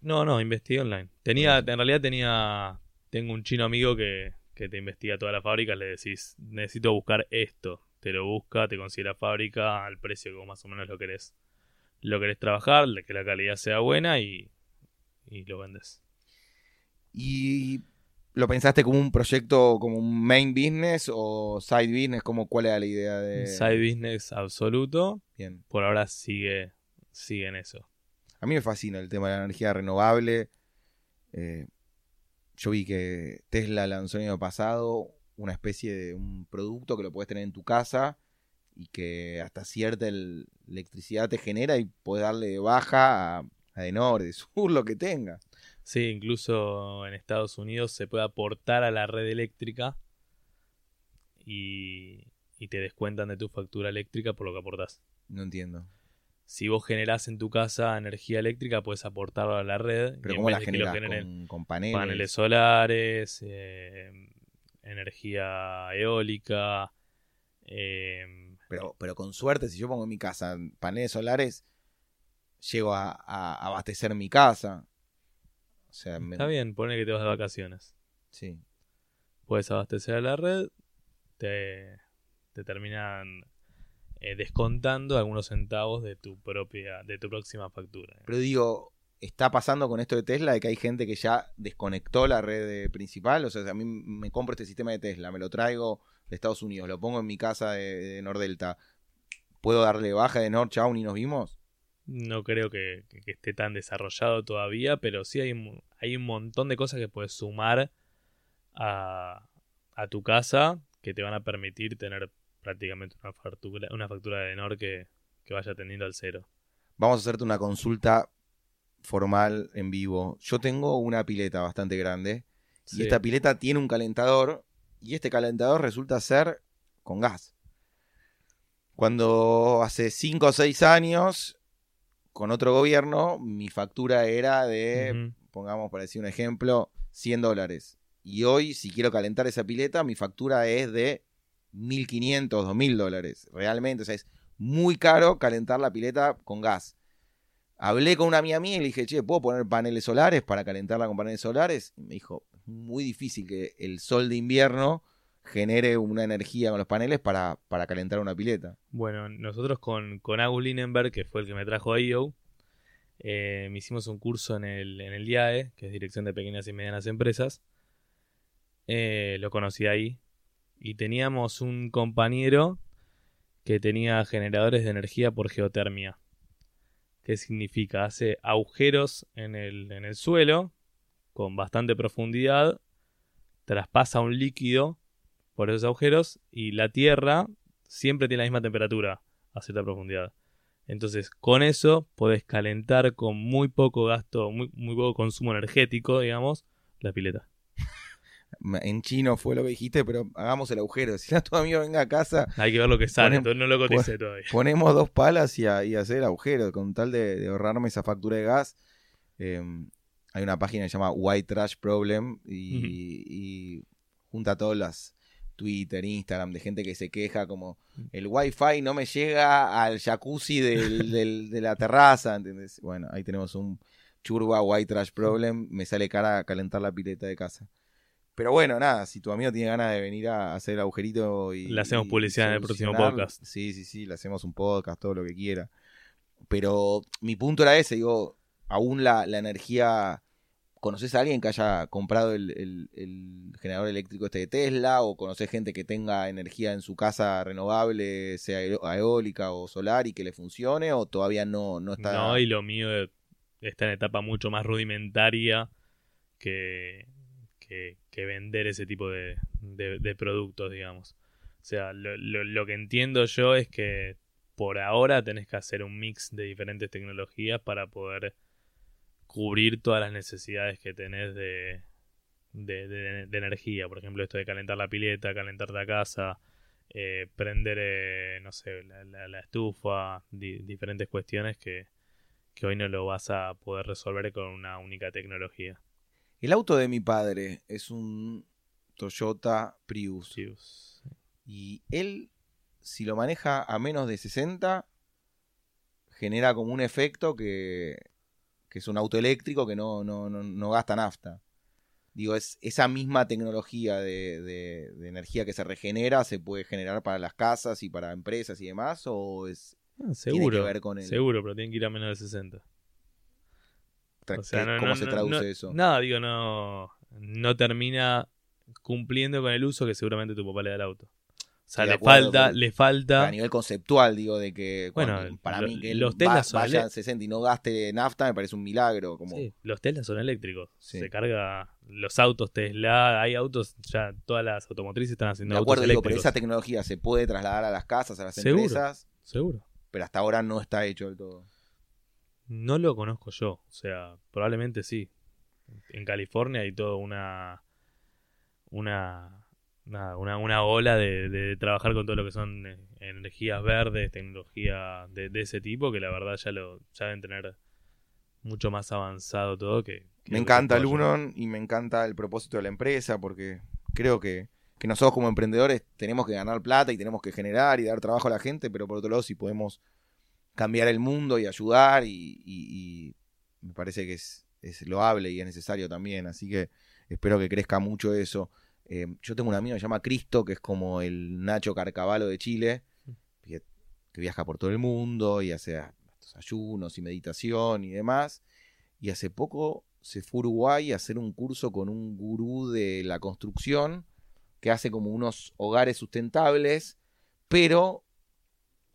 No, no, investigué online. Tenía, en realidad tenía, tengo un chino amigo que, que te investiga toda la fábrica, le decís, necesito buscar esto. Te lo busca, te consigue la fábrica al precio que vos más o menos lo querés, lo querés trabajar, que la calidad sea buena y, y lo vendes. ¿Y lo pensaste como un proyecto, como un main business o side business? Como, ¿Cuál era la idea de...? Side business absoluto, Bien. por ahora sigue, sigue en eso. A mí me fascina el tema de la energía renovable. Eh, yo vi que Tesla lanzó el año pasado una especie de un producto que lo puedes tener en tu casa y que hasta cierta el- electricidad te genera y puedes darle de baja a, a de norte, de sur, lo que tenga. Sí, incluso en Estados Unidos se puede aportar a la red eléctrica y, y te descuentan de tu factura eléctrica por lo que aportás. No entiendo. Si vos generás en tu casa energía eléctrica, puedes aportarlo a la red. Pero y ¿cómo la generas? generen ¿Con, con paneles? paneles solares, eh, energía eólica. eh, Pero, pero con suerte, si yo pongo en mi casa paneles solares, llego a, a abastecer mi casa. O sea, me- está bien, pone que te vas de vacaciones. Sí. Puedes abastecer a la red, te, te terminan eh, descontando algunos centavos de tu propia, de tu próxima factura. Pero digo, está pasando con esto de Tesla de que hay gente que ya desconectó la red principal. O sea, a mí me compro este sistema de Tesla, me lo traigo de Estados Unidos, lo pongo en mi casa de, de Nordelta. ¿Puedo darle baja de Nord, chau, ni nos vimos? No creo que, esté tan desarrollado todavía, pero sí hay, un- hay un montón de cosas que puedes sumar a, a tu casa que te van a permitir tener prácticamente una factura, una factura de Nord que, que vaya tendiendo al cero. Vamos a hacerte una consulta formal en vivo. Yo tengo una pileta bastante grande y esta pileta tiene un calentador y este calentador resulta ser con gas. Cuando hace 5 o 6 años, con otro gobierno, mi factura era de, pongamos para decir un ejemplo, 100 dólares. Y hoy, si quiero calentar esa pileta, mi factura es de 1.500, 2.000 dólares. Realmente, o sea, es muy caro calentar la pileta con gas. Hablé con una amiga mía y le dije, che, ¿puedo poner paneles solares para calentarla con paneles solares? Y me dijo, es muy difícil que el sol de invierno genere una energía con los paneles para, para calentar una pileta. Bueno, nosotros con, con Agus Linenberg, que fue el que me trajo a IO, eh, me hicimos un curso en el, en el IAE, que es Dirección de Pequeñas y Medianas Empresas. Eh, lo conocí ahí. Y teníamos un compañero que tenía generadores de energía por geotermia. ¿Qué significa? Hace agujeros en el, en el suelo con bastante profundidad traspasa un líquido por esos agujeros y la Tierra siempre tiene la misma temperatura a cierta profundidad. Entonces, con eso podés calentar con muy poco gasto, muy, muy poco consumo energético, digamos, la pileta. En chino fue lo que dijiste, pero hagamos el agujero. Si no, tu amigo venga a casa. Hay que ver lo que sale, entonces no lo coticé todavía. Ponemos dos palas y, hacer el agujero, con tal de, ahorrarme esa factura de gas. Em, hay una página que se llama White Trash Problem y, y junta todas las, Twitter, Instagram, de gente que se queja como mm. el wifi no me llega al jacuzzi de la terraza, ¿entendés? Bueno, ahí tenemos un churba white trash problem, me sale cara a calentar la pileta de casa. Pero bueno, nada, si tu amigo tiene ganas de venir a hacer el agujerito y... Le hacemos publicidad en el próximo podcast. Sí, sí, sí, le hacemos un podcast, todo lo que quiera. Pero mi punto era ese, digo, aún la, la energía ¿Conoces a alguien que haya comprado el, generador eléctrico este de Tesla? ¿O conoces gente que tenga energía en su casa renovable, sea eólica o solar y que le funcione? ¿O todavía no, no está.? No, y lo mío está en etapa mucho más rudimentaria que, que, vender ese tipo de, productos, digamos. O sea, lo, lo que entiendo yo es que por ahora tenés que hacer un mix de diferentes tecnologías para poder cubrir todas las necesidades que tenés de, de, energía. Por ejemplo, esto de calentar la pileta, calentar la casa, eh, prender, eh, no sé, la, estufa, diferentes cuestiones que, que hoy no lo vas a poder resolver con una única tecnología. El auto de mi padre es un Toyota Prius. Prius. Y él, si lo maneja a menos de 60, genera como un efecto que que es un auto eléctrico que no, no, no, gasta nafta. Digo, es esa misma tecnología de, energía que se regenera se puede generar para las casas y para empresas y demás, o es ah, seguro, ver con Seguro, pero tiene que ir a menos de 60. ¿Cómo se traduce eso? Nada, digo, no, no termina cumpliendo con el uso que seguramente tu papá le da al auto. O sea, le falta, le falta. A nivel conceptual, digo, de que bueno, para mí que los Tesla vaya a 60 y no gaste nafta me parece un milagro. Como... Sí, los Tesla son eléctricos. Se carga los autos Tesla, hay autos, ya todas las automotrices están haciendo de acuerdo, Digo, pero esa tecnología se puede trasladar a las casas, a las empresas. Seguro. Pero hasta ahora no está hecho del todo. No lo conozco yo, o sea, probablemente sí. En California hay toda una una una, una ola de, trabajar con todo lo que son eh, energías verdes, tecnología de, ese tipo, que la verdad ya lo ya deben tener mucho más avanzado todo que... me encanta el Unon y me encanta el propósito de la empresa porque creo que, nosotros como emprendedores tenemos que ganar plata y tenemos que generar y dar trabajo a la gente, pero por otro lado si podemos cambiar el mundo y ayudar y, me parece que es, es loable y es necesario también, así que espero que crezca mucho eso. Eh, yo tengo un amigo que se llama Cristo, que es como el Nacho Carcavalo de Chile, que, viaja por todo el mundo y hace estos ayunos y meditación y demás. Y hace poco se fue a Uruguay a hacer un curso con un gurú de la construcción que hace como unos hogares sustentables, pero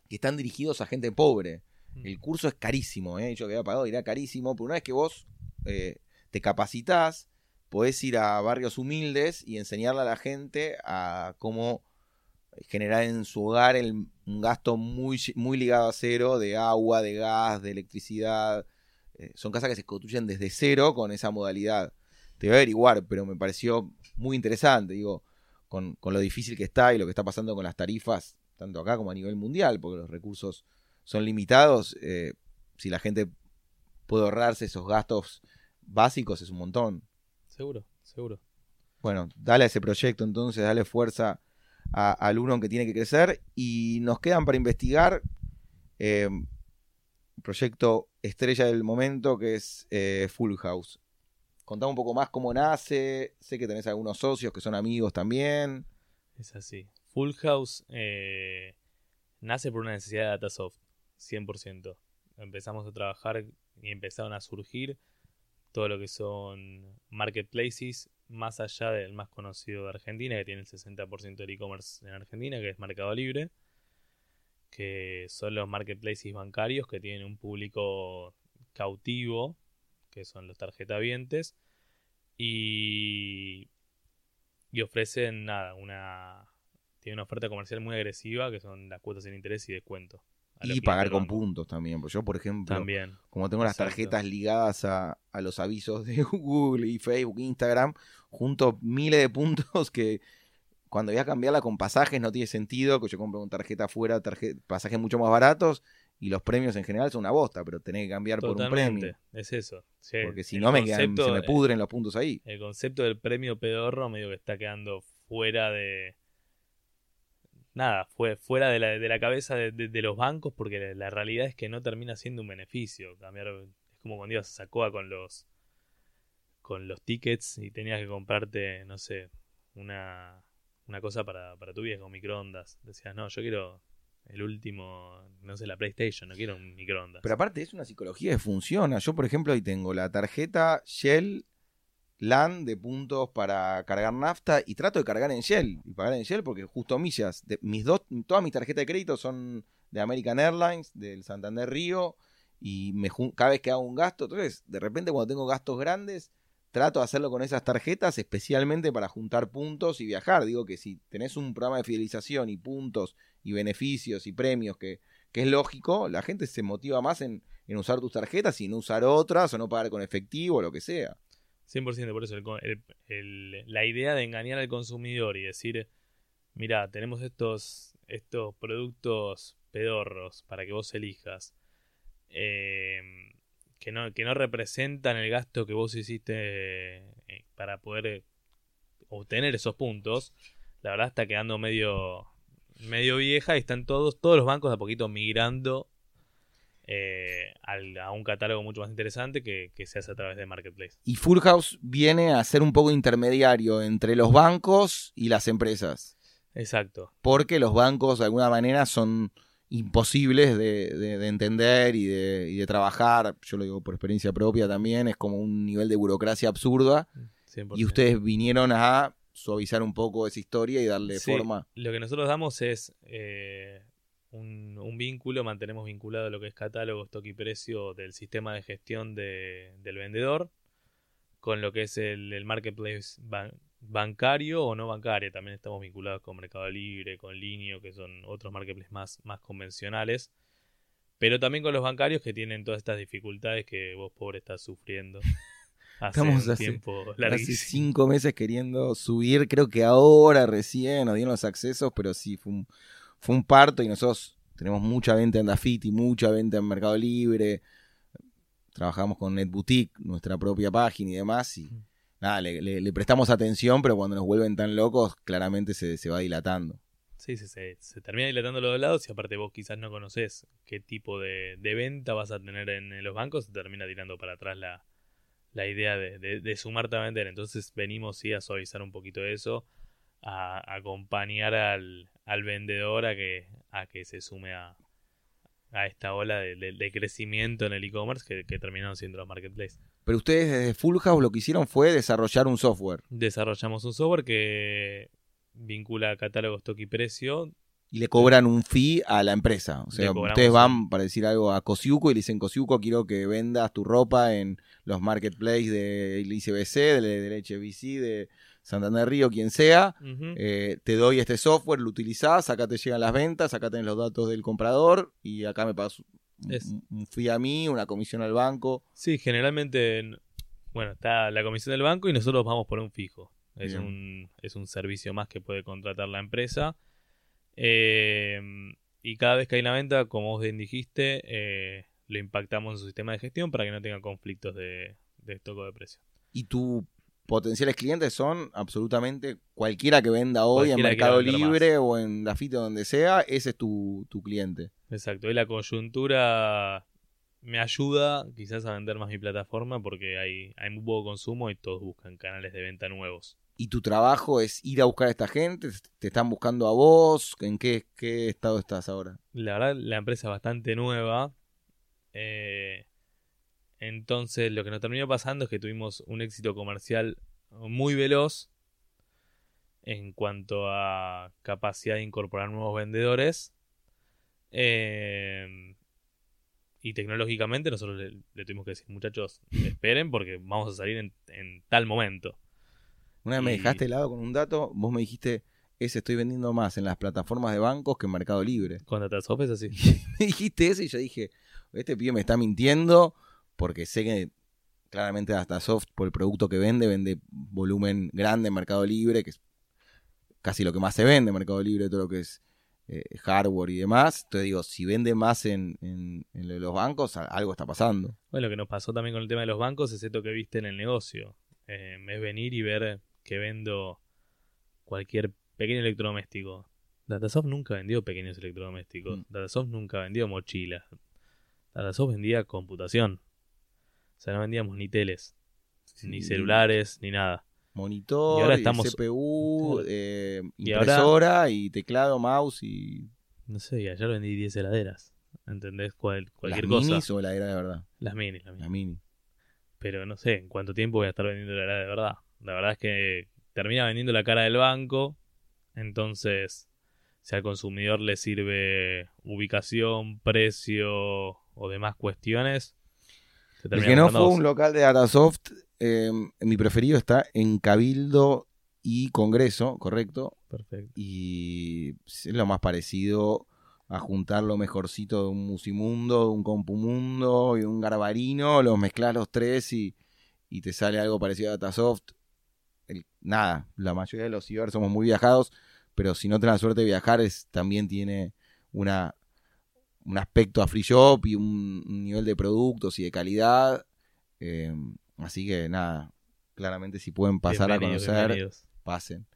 que están dirigidos a gente pobre. Mm. El curso es carísimo, ¿eh? yo que había pagado era carísimo, pero una vez que vos eh, te capacitas, podés ir a barrios humildes y enseñarle a la gente a cómo generar en su hogar un gasto muy, muy ligado a cero de agua, de gas, de electricidad. Eh, son casas que se construyen desde cero con esa modalidad. Te voy a averiguar, pero me pareció muy interesante, digo, con, lo difícil que está y lo que está pasando con las tarifas, tanto acá como a nivel mundial, porque los recursos son limitados. Eh, si la gente puede ahorrarse esos gastos básicos, es un montón. Seguro, seguro. Bueno, dale a ese proyecto entonces, dale fuerza al uno que tiene que crecer. Y nos quedan para investigar eh, proyecto estrella del momento que es eh, Full House. Contame un poco más cómo nace. Sé que tenés algunos socios que son amigos también. Es así. Full House eh, nace por una necesidad de Datasoft, 100%. Empezamos a trabajar y empezaron a surgir todo lo que son marketplaces, más allá del más conocido de Argentina, que tiene el 60% del e-commerce en Argentina, que es Mercado Libre, que son los marketplaces bancarios que tienen un público cautivo, que son los tarjetavientes, y, y ofrecen nada, una tiene una oferta comercial muy agresiva que son las cuotas sin interés y descuento. Y pagar con puntos también. Porque yo, por ejemplo, También. como tengo las Exacto. tarjetas ligadas a, a los avisos de Google y Facebook, Instagram, junto miles de puntos que cuando voy a cambiarla con pasajes no tiene sentido, que yo compro con tarjeta afuera, pasajes mucho más baratos y los premios en general son una bosta, pero tenés que cambiar por un Totalmente. premio. Es eso. Sí, Porque si no me quedan, se me pudren los puntos ahí. El concepto del premio pedorro medio que está quedando fuera de. Nada, fue fuera de la, de la cabeza de, de- los bancos porque la, realidad es que no termina siendo un beneficio. Cambiar, es como cuando ibas a Sacoa con los con los tickets y tenías que comprarte, no sé, una, una cosa para, para tu vieja, un microondas. Decías, no, yo quiero el último, no sé, la PlayStation, no quiero un microondas. Pero aparte es una psicología que funciona. Yo, por ejemplo, ahí tengo la tarjeta Shell LAN de puntos para cargar nafta y trato de cargar en Shell y pagar en Shell porque justo millas, de, mis dos, todas mis tarjetas de crédito son de American Airlines, del Santander Río y me cada vez que hago un gasto, entonces de repente cuando tengo gastos grandes trato de hacerlo con esas tarjetas especialmente para juntar puntos y viajar. Digo que si tenés un programa de fidelización y puntos y beneficios y premios que, que es lógico, la gente se motiva más en, en usar tus tarjetas y no usar otras o no pagar con efectivo o lo que sea. 100%, por eso el el- el- la idea de engañar al consumidor y decir, mira, tenemos estos, estos productos pedorros para que vos elijas, eh, que, no, que no representan el gasto que vos hiciste eh, para poder eh, obtener esos puntos, la verdad está quedando medio, medio vieja y están todos, todos los bancos de a poquito migrando eh, al- a un catálogo mucho más interesante que, que se hace a través de Marketplace. Y Full House viene a ser un poco intermediario entre los bancos y las empresas. Exacto. Porque los bancos de alguna manera son imposibles de, de- de entender y de, y de trabajar. Yo lo digo por experiencia propia también. Es como un nivel de burocracia absurda. 100%. Y ustedes vinieron a suavizar un poco esa historia y darle Sí, forma. Lo que nosotros damos es eh, un, un vínculo, mantenemos vinculado lo que es catálogo, stock y precio del sistema de gestión de- del vendedor con lo que es el, el marketplace ban- bancario o no bancario. También estamos vinculados con Mercado Libre, con Linio, que son otros marketplaces más, más convencionales. Pero también con los bancarios que tienen todas estas dificultades que vos, pobre, estás sufriendo. Hace Estamos hace- tiempo Hace cinco meses queriendo subir, creo que ahora recién nos dieron los accesos, pero sí, fue un, fue un parto y nosotros tenemos mucha venta en Dafiti, mucha venta en Mercado Libre, trabajamos con NetBoutique, nuestra propia página y demás, y nada, le, le- le prestamos atención, pero cuando nos vuelven tan locos, claramente se, se va dilatando. Sí, sí, se, se termina dilatando los dos lados y aparte vos quizás no conocés qué tipo de, de venta vas a tener en, en los bancos, se termina tirando para atrás la, la idea de, de- de sumarte a vender. Entonces venimos sí a suavizar un poquito eso, a, a acompañar al, al vendedor a que, a que se sume a, a esta ola de, de- de crecimiento en el e-commerce que, que terminaron siendo los marketplaces. Pero ustedes desde Full House lo que hicieron fue desarrollar un software Desarrollamos un software que vincula catálogo, stock y precio y le cobran un fee a la empresa. O sea, ustedes van, para decir algo, a Cosiuco y le dicen, Cosiuco, quiero que vendas tu ropa en los marketplaces del ICBC, del, del HBC, de Santander Río, quien sea. Eh, te doy este software, lo utilizás, acá te llegan las ventas, acá tenés los datos del comprador y acá me pagas un, fee a mí, una comisión al banco. Sí, generalmente, bueno, está la comisión del banco y nosotros vamos por un fijo. Es Bien. un, es un servicio más que puede contratar la empresa. Eh, y cada vez que hay una venta, como vos bien dijiste, eh, lo impactamos en su sistema de gestión para que no tenga conflictos de, de stock o de precio. Y tus potenciales clientes son absolutamente cualquiera que venda hoy en Cualquiera Mercado Libre o en Dafiti o donde sea, ese es tu, tu cliente. Exacto. Y la coyuntura me ayuda quizás a vender más mi plataforma porque hay, hay muy poco consumo y todos buscan canales de venta nuevos. y tu trabajo es ir a buscar a esta gente, te están buscando a vos, ¿en qué, qué estado estás ahora? La verdad, la empresa es bastante nueva. eh, entonces, lo que nos terminó pasando es que tuvimos un éxito comercial muy veloz en cuanto a capacidad de incorporar nuevos vendedores. eh, Y tecnológicamente nosotros le, le tuvimos que decir, muchachos, esperen porque vamos a salir en, en tal momento. Una vez me dejaste helado con un dato, vos me dijiste, ese estoy vendiendo más en las plataformas de bancos que en Mercado Libre. Con Datasoft es así. me dijiste eso y yo dije, este pibe me está mintiendo porque sé que claramente Datasoft por el producto que vende, vende volumen grande en Mercado Libre, que es casi lo que más se vende en Mercado Libre, todo lo que es eh, hardware y demás. Entonces digo, si vende más en, en- en los bancos, algo está pasando. Bueno, lo que nos pasó también con el tema de los bancos es esto que viste en el negocio. Eh, es venir y ver que vendo cualquier pequeño electrodoméstico. Datasoft nunca vendió pequeños electrodomésticos. Mm. Datasoft nunca vendió mochilas. Datasoft vendía computación. O sea, no vendíamos ni teles, ni celulares, ni nada. Monitor, Y ahora y estamos- CPU, eh, Y ahora- impresora y teclado, mouse y No sé, y ayer vendí 10 heladeras. ¿Entendés? Cual- cualquier las cosa. minis o la era de verdad. Las minis, las minis. La mini. pero no sé en cuánto tiempo voy a estar vendiendo la helada de verdad. La verdad es que termina vendiendo la cara del banco, entonces si al consumidor le sirve ubicación, precio o demás cuestiones, El que no fue dos. un local de Datasoft, eh, mi preferido está en Cabildo y Congreso, correcto. Perfecto. Y es lo más parecido a juntar lo mejorcito de un Musimundo, de un Compumundo y de un Garbarino, los mezclas los tres y, y te sale algo parecido a Datasoft. El- nada, la mayoría de los ciber somos muy viajados, pero si no tenés la suerte de viajar, es, también tiene una, un aspecto a free shop y un, un nivel de productos y de calidad. Eh, así que nada, claramente si pueden pasar a conocer, bienvenidos. pasen.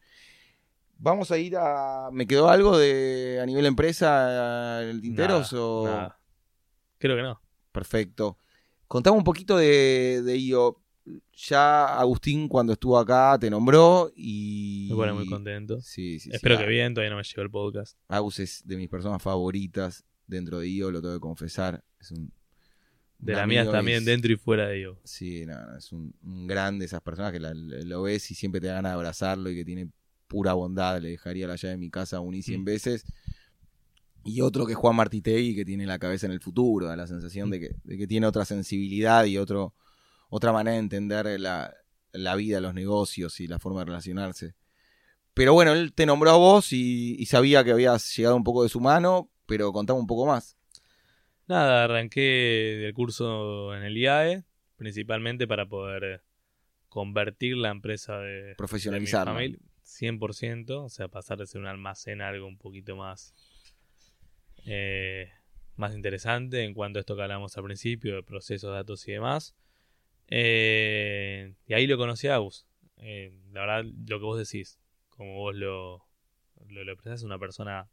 Vamos a ir a. ¿Me quedó algo de a nivel empresa en el Tinteros? Nada, o... nada. Creo que no. Perfecto. Contame un poquito de, de IO. Ya Agustín, cuando estuvo acá, te nombró y. Me pone muy contento. Sí, sí. Espero Ah, que bien, todavía no me llegó el podcast. Agus es de mis personas favoritas dentro de IO, lo tengo que confesar. Es un. De las mías también, es- dentro y fuera de ello. Sí, no, no, es un, un grande esas personas que la- lo ves y siempre te da ganas de abrazarlo y que tiene pura bondad. Le dejaría la llave de mi casa un y cien Mm. veces. Y otro que es Juan Martitegui, que tiene la cabeza en el futuro, da la sensación de que, de que tiene otra sensibilidad y otro, otra manera de entender la, la vida, los negocios y la forma de relacionarse. Pero bueno, él te nombró a vos y, y sabía que habías llegado un poco de su mano, pero contame un poco más. Nada, arranqué del curso en el IAE, principalmente para poder convertir la empresa de, Profesionalizarla. de mi familia 100%, o sea, pasar de ser un almacén a algo un poquito más eh, más interesante en cuanto a esto que hablamos al principio, de procesos, datos y demás. Eh, y ahí lo conocí a Agus. Eh, la verdad, lo que vos decís, como vos lo, lo, lo expresás, es una persona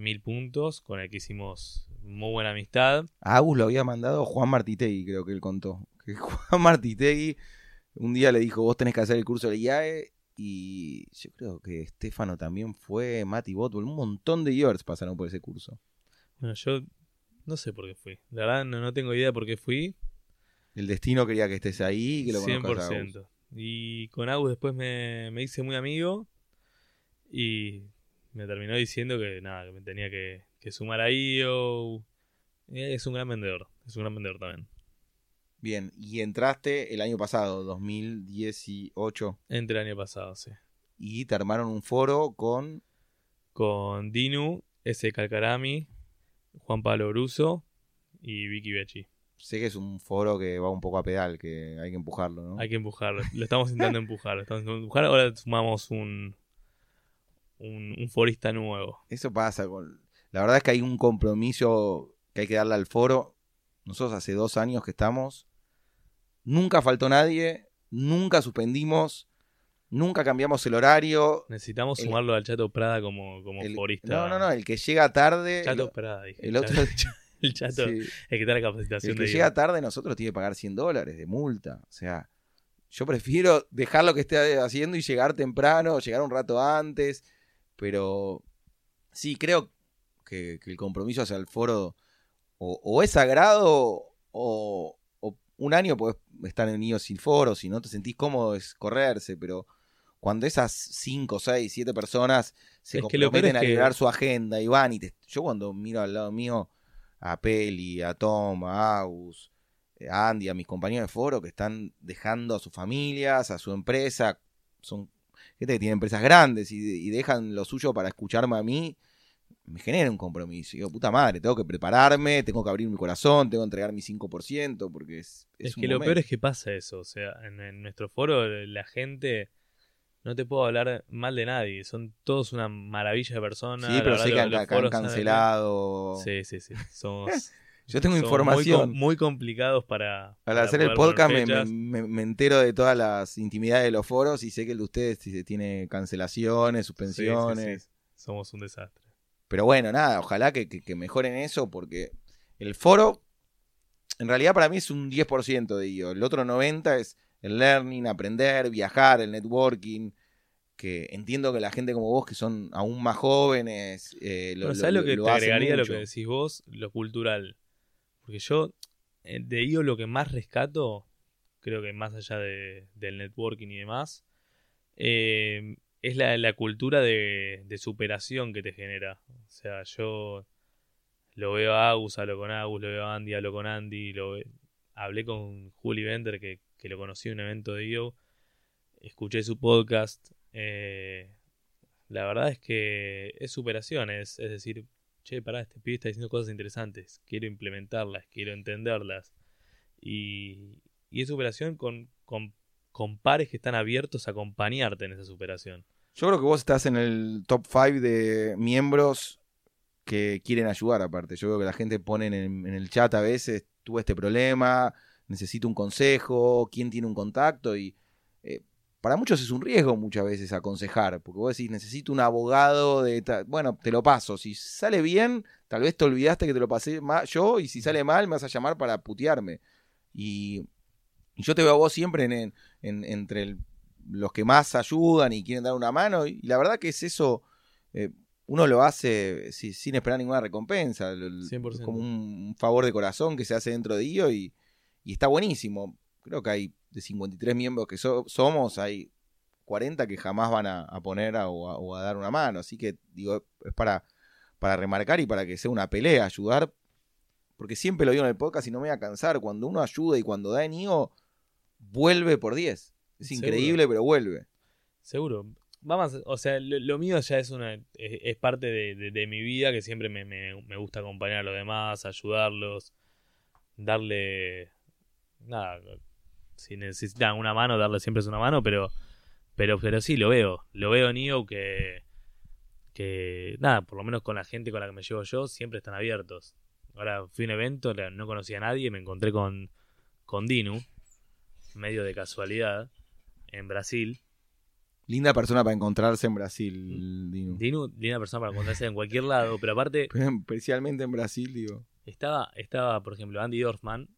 mil puntos, con el que hicimos muy buena amistad. A Agus lo había mandado Juan Martitegui, creo que él contó. Que Juan Martitegui un día le dijo, vos tenés que hacer el curso de IAE. Y yo creo que Estefano también fue, Mati Botwell, un montón de years pasaron por ese curso. Bueno, yo no sé por qué fui. La verdad no, no tengo idea por qué fui. El destino quería que estés ahí y que lo conozcas a Agus. 100%. Y con Agus después me, me hice muy amigo y me terminó diciendo que nada, que me tenía que, que sumar a IO. Eh, Es un gran vendedor, es un gran vendedor también. Bien, y entraste el año pasado, 2018, Entre el año pasado, sí. y te armaron un foro con... Con Dinu, S. Calcarami, Juan Pablo Bruso y Vicky Becci. Sé que es un foro que va un poco a pedal, que hay que empujarlo, ¿no? Hay que empujarlo. Lo estamos intentando empujar. Lo estamos intentando empujar. Ahora sumamos un, un, un forista nuevo. Eso pasa con. La verdad es que hay un compromiso que hay que darle al foro. Nosotros hace dos años que estamos. Nunca faltó nadie. Nunca suspendimos. Nunca cambiamos el horario. Necesitamos El- sumarlo al Chato Prada como, como El- forista. no, no, no. El que llega tarde. Chato el, Prada, dije. el otro. El Chato, sí, el que está la capacitación el que de llega tarde, nosotros tiene que pagar 100 dólares de multa. O sea, yo prefiero dejar lo que esté haciendo y llegar temprano, llegar un rato antes. Pero sí, creo que, que el compromiso hacia el foro o, o es sagrado o, o un año puedes estar en niños sin foro, si no te sentís cómodo es correrse, pero cuando esas 5, 6, 7 personas se Es comprometen a que- liberar su agenda y van y te- yo cuando miro al lado mío a Peli, a Tom, a Agus, eh, a Andy, a mis compañeros de foro que están dejando a sus familias, a su empresa. Son gente que tiene empresas grandes y, y dejan lo suyo para escucharme a mí me genera un compromiso. Digo, puta madre, tengo que prepararme, tengo que abrir mi corazón, tengo que entregar mi 5%, porque es... Es, que lo peor es que pasa eso, o sea, en, nuestro foro la gente... No te puedo hablar mal de nadie, son todos una maravilla de personas. Sí, pero sé que han, cancelado. Sí, sí, sí. Somos, Yo tengo información. Muy, complicados para. Al hacer el podcast me, entero de todas las intimidades de los foros y sé que el de ustedes tiene cancelaciones, suspensiones. Somos un desastre. Pero bueno, nada, ojalá que, mejoren eso porque el foro, en realidad para mí es un 10% de ello. El otro 90% es el learning, aprender, viajar, el networking. Que entiendo que la gente como vos, que son aún más jóvenes, eh, lo, ¿sabes lo, que te agregaría lo que decís vos? Lo cultural. Porque yo, eh, de ello lo que más rescato, creo que más allá de, del networking y demás, eh, es la, cultura de, superación que te genera. O sea, yo lo veo a Agus, hablo con Agus, lo veo a Andy, hablo con Andy, lo hablé con Juli Bender, que, lo conocí en un evento de IO, escuché su podcast. Eh, la verdad es que es superación, es, decir, che, pará, este pibe está diciendo cosas interesantes, quiero implementarlas, quiero entenderlas. Y, y es superación con, con con pares que están abiertos a acompañarte en esa superación. Yo creo que vos estás en el top 5 de miembros que quieren ayudar aparte. Yo creo que la gente pone en, el chat a veces, tuve este problema, necesito un consejo, quién tiene un contacto y para muchos es un riesgo muchas veces aconsejar, porque vos decís, necesito un abogado de... Bueno, te lo paso, si sale bien, tal vez te olvidaste que te lo pasé yo y si sale mal me vas a llamar para putearme. Y y yo te veo a vos siempre en, entre los que más ayudan y quieren dar una mano. Y la verdad que es eso, eh, uno lo hace sin esperar ninguna recompensa. Como un, favor de corazón que se hace dentro de ello y, está buenísimo. Creo que hay de 53 miembros que somos, hay 40 que jamás van a, poner o, a, dar una mano. Así que digo, es para, para remarcar y para que sea una pelea, ayudar. Porque siempre lo digo en el podcast y no me voy a cansar. Cuando uno ayuda y cuando da en IO, vuelve por 10. Es increíble, pero vuelve. Seguro. Vamos, o sea, lo, mío ya es una es, parte de, mi vida que siempre me, gusta acompañar a los demás, ayudarlos, darle nada, si necesitan una mano, darle siempre es una mano, pero pero pero sí lo veo, lo veo en que que nada, por lo menos con la gente con la que me llevo yo siempre están abiertos. Ahora fui a un evento, no conocía a nadie, me encontré con con Dinu, medio de casualidad, en Brasil. Linda persona para encontrarse en Brasil, Dinu. Dinu, linda persona para encontrarse en cualquier lado, pero aparte... Especialmente en Brasil, digo. Estaba, estaba, por ejemplo, Andy Dorfman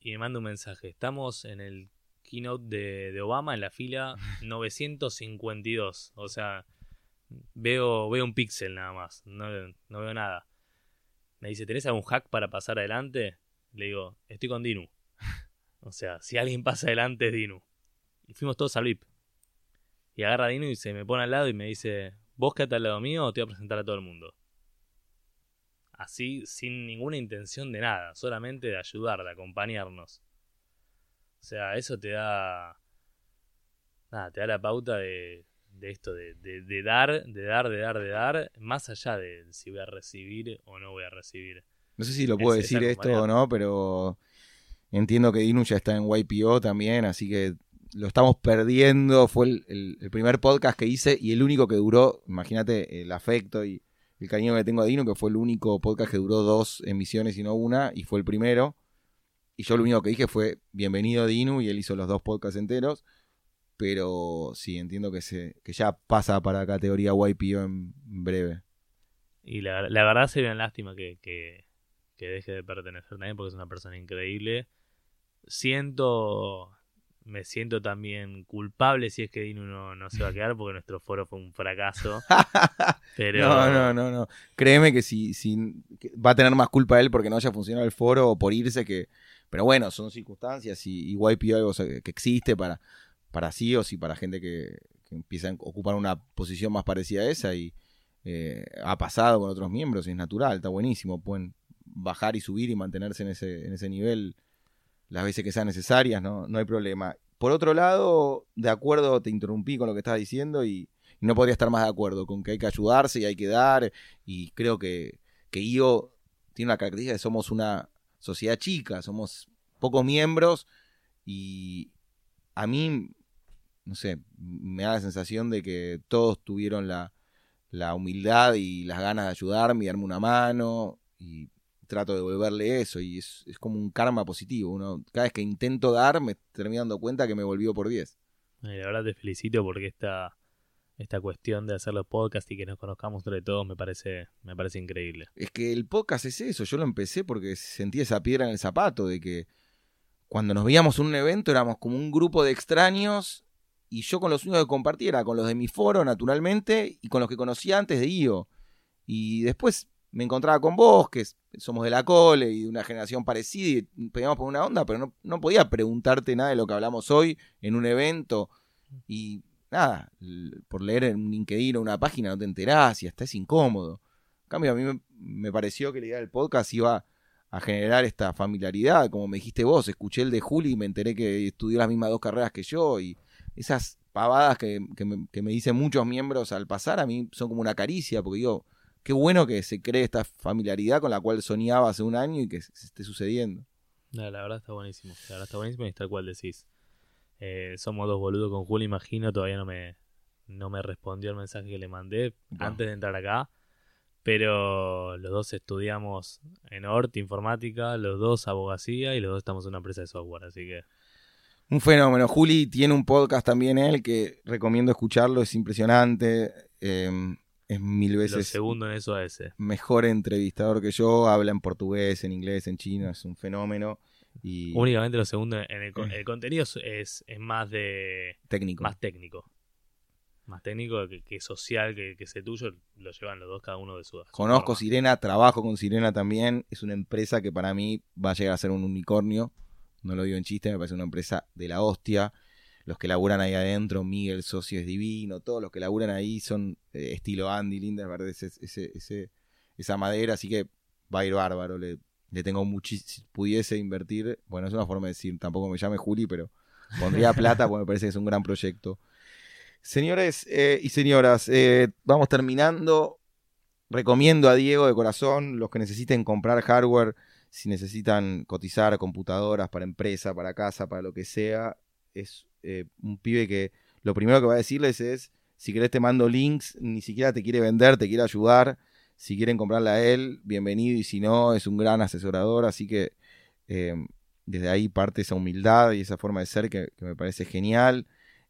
y me manda un mensaje. Estamos en el keynote de, Obama en la fila 952. O sea, veo, veo un píxel nada más. No, no veo nada. Me dice, ¿tenés algún hack para pasar adelante? Le digo, estoy con Dinu. O sea, si alguien pasa adelante es Dinu. Y fuimos todos al VIP. Y agarra a Dinu y se me pone al lado y me dice, vos quédate al lado mío o te voy a presentar a todo el mundo. Así, sin ninguna intención de nada, solamente de ayudar, de acompañarnos. O sea, eso te da... Nada, te da la pauta de, de esto, de, de, dar, de dar, de dar, de dar, más allá de si voy a recibir o no voy a recibir. No sé si lo puedo decir esto o no, pero Entiendo que Dinu ya está en YPO también, así que lo estamos perdiendo. Fue el, primer podcast que hice y el único que duró, imagínate el afecto y el cariño que tengo a Dinu, que fue el único podcast que duró dos emisiones y no una, y fue el primero. Y yo lo único que dije fue bienvenido Dinu y él hizo los dos podcasts enteros. Pero sí, entiendo que, se, que ya pasa para categoría YPO en breve. Y la, la verdad sería una lástima que, que, que deje de pertenecer también porque es una persona increíble siento me siento también culpable si es que Dino no, se va a quedar porque nuestro foro fue un fracaso. Pero... No, no, no, no. Créeme que si, si va a tener más culpa él porque no haya funcionado el foro o por irse que... Pero bueno, son circunstancias y, y YPO algo que existe para, para CEOs y para gente que, que empieza a ocupar una posición más parecida a esa y eh, ha pasado con otros miembros y es natural, está buenísimo. Pueden, bajar y subir y mantenerse en ese, en ese nivel las veces que sean necesarias, no, no hay problema. Por otro lado, de acuerdo, te interrumpí con lo que estabas diciendo y, no podría estar más de acuerdo con que hay que ayudarse y hay que dar. Y creo que, que IO tiene una característica de que somos una sociedad chica, somos pocos miembros y a mí, no sé, me da la sensación de que todos tuvieron la, la humildad y las ganas de ayudarme y darme una mano y trato de devolverle eso y es, es, como un karma positivo. Uno, cada vez que intento dar me termino dando cuenta que me volvió por 10. La verdad te felicito porque esta, esta cuestión de hacer los podcasts y que nos conozcamos entre todos me parece, me parece increíble. Es que el podcast es eso, yo lo empecé porque sentí esa piedra en el zapato de que cuando nos veíamos en un evento éramos como un grupo de extraños y yo con los únicos que compartía era con los de mi foro, naturalmente, y con los que conocía antes de IO. Y después me encontraba con vos, que somos de la cole y de una generación parecida y pegamos por una onda, pero no, no podía preguntarte nada de lo que hablamos hoy en un evento. Y nada, por leer en un LinkedIn o una página no te enterás y hasta es incómodo. En cambio, a mí me, me pareció que la idea del podcast iba a generar esta familiaridad, como me dijiste vos, escuché el de Juli y me enteré que estudió las mismas dos carreras que yo y esas pavadas que, me, dicen muchos miembros al pasar a mí son como una caricia, porque digo, qué bueno que se cree esta familiaridad con la cual soñaba hace un año y que se esté sucediendo. la verdad está buenísimo, la verdad está buenísimo y tal cual decís. Eh, somos dos boludos con Juli, imagino, todavía no me, no me respondió el mensaje que le mandé antes de entrar acá. Pero los dos estudiamos en ORT informática, los dos abogacía y los dos estamos en una empresa de software, así que... Un fenómeno. Juli tiene un podcast también él que recomiendo escucharlo, es impresionante. Em, es mil veces. segundo en eso a ese. Mejor entrevistador que yo, habla en portugués, en inglés, en chino, es un fenómeno. Y... Únicamente lo segundo en el, el contenido es, es más de. Técnico. Más técnico más técnico que, social, que, que ese tuyo, lo llevan los dos cada uno de su. Conozco Sirena, trabajo con Sirena también. Es una empresa que para mí va a llegar a ser un unicornio. No lo digo en chiste, me parece una empresa de la hostia. Los que laburan ahí adentro, Miguel, socio es divino, todos los que laburan ahí son eh, estilo Andy Lindenberg, ese, ese, ese, esa madera, así que va a ir bárbaro. Le, le tengo muchísimo. Si pudiese invertir, bueno, es una forma de decir, tampoco me llame Juli, pero pondría plata porque me parece que es un gran proyecto. Señores eh, y señoras, eh, vamos terminando. Recomiendo a Diego de corazón, los que necesiten comprar hardware, si necesitan cotizar computadoras para empresa, para casa, para lo que sea, es eh, un pibe que lo primero que va a decirles es, si querés te mando links, ni siquiera te quiere vender, te quiere ayudar. Si quieren comprarla a él, bienvenido, y si no, es un gran asesorador, así que desde ahí parte esa humildad y esa forma de ser que me parece genial.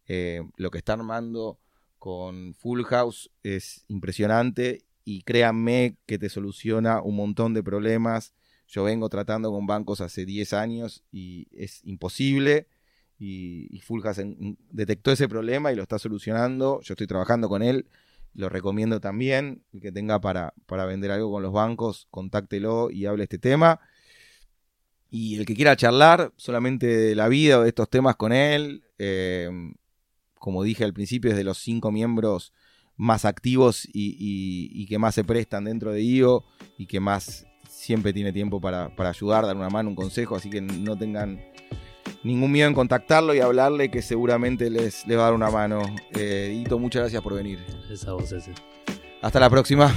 Eh, lo que está armando con Full House es impresionante y créanme que te soluciona un montón de problemas. Yo vengo tratando con bancos hace 10 años y es imposible. Y, Full House detectó ese problema y lo está solucionando. Yo estoy trabajando con él. Lo recomiendo también. El que tenga para, para vender algo con los bancos, contáctelo y hable este tema. Y el que quiera charlar solamente de la vida o de estos temas con él, eh, como dije al principio, es de los cinco miembros más activos y, que más se prestan dentro de IO y que más siempre tiene tiempo para, ayudar, dar una mano, un consejo, así que no tengan ningún miedo en contactarlo y hablarle que seguramente les, va a dar una mano. Eh, muchas gracias por venir. Esa voz ese. Hasta la próxima.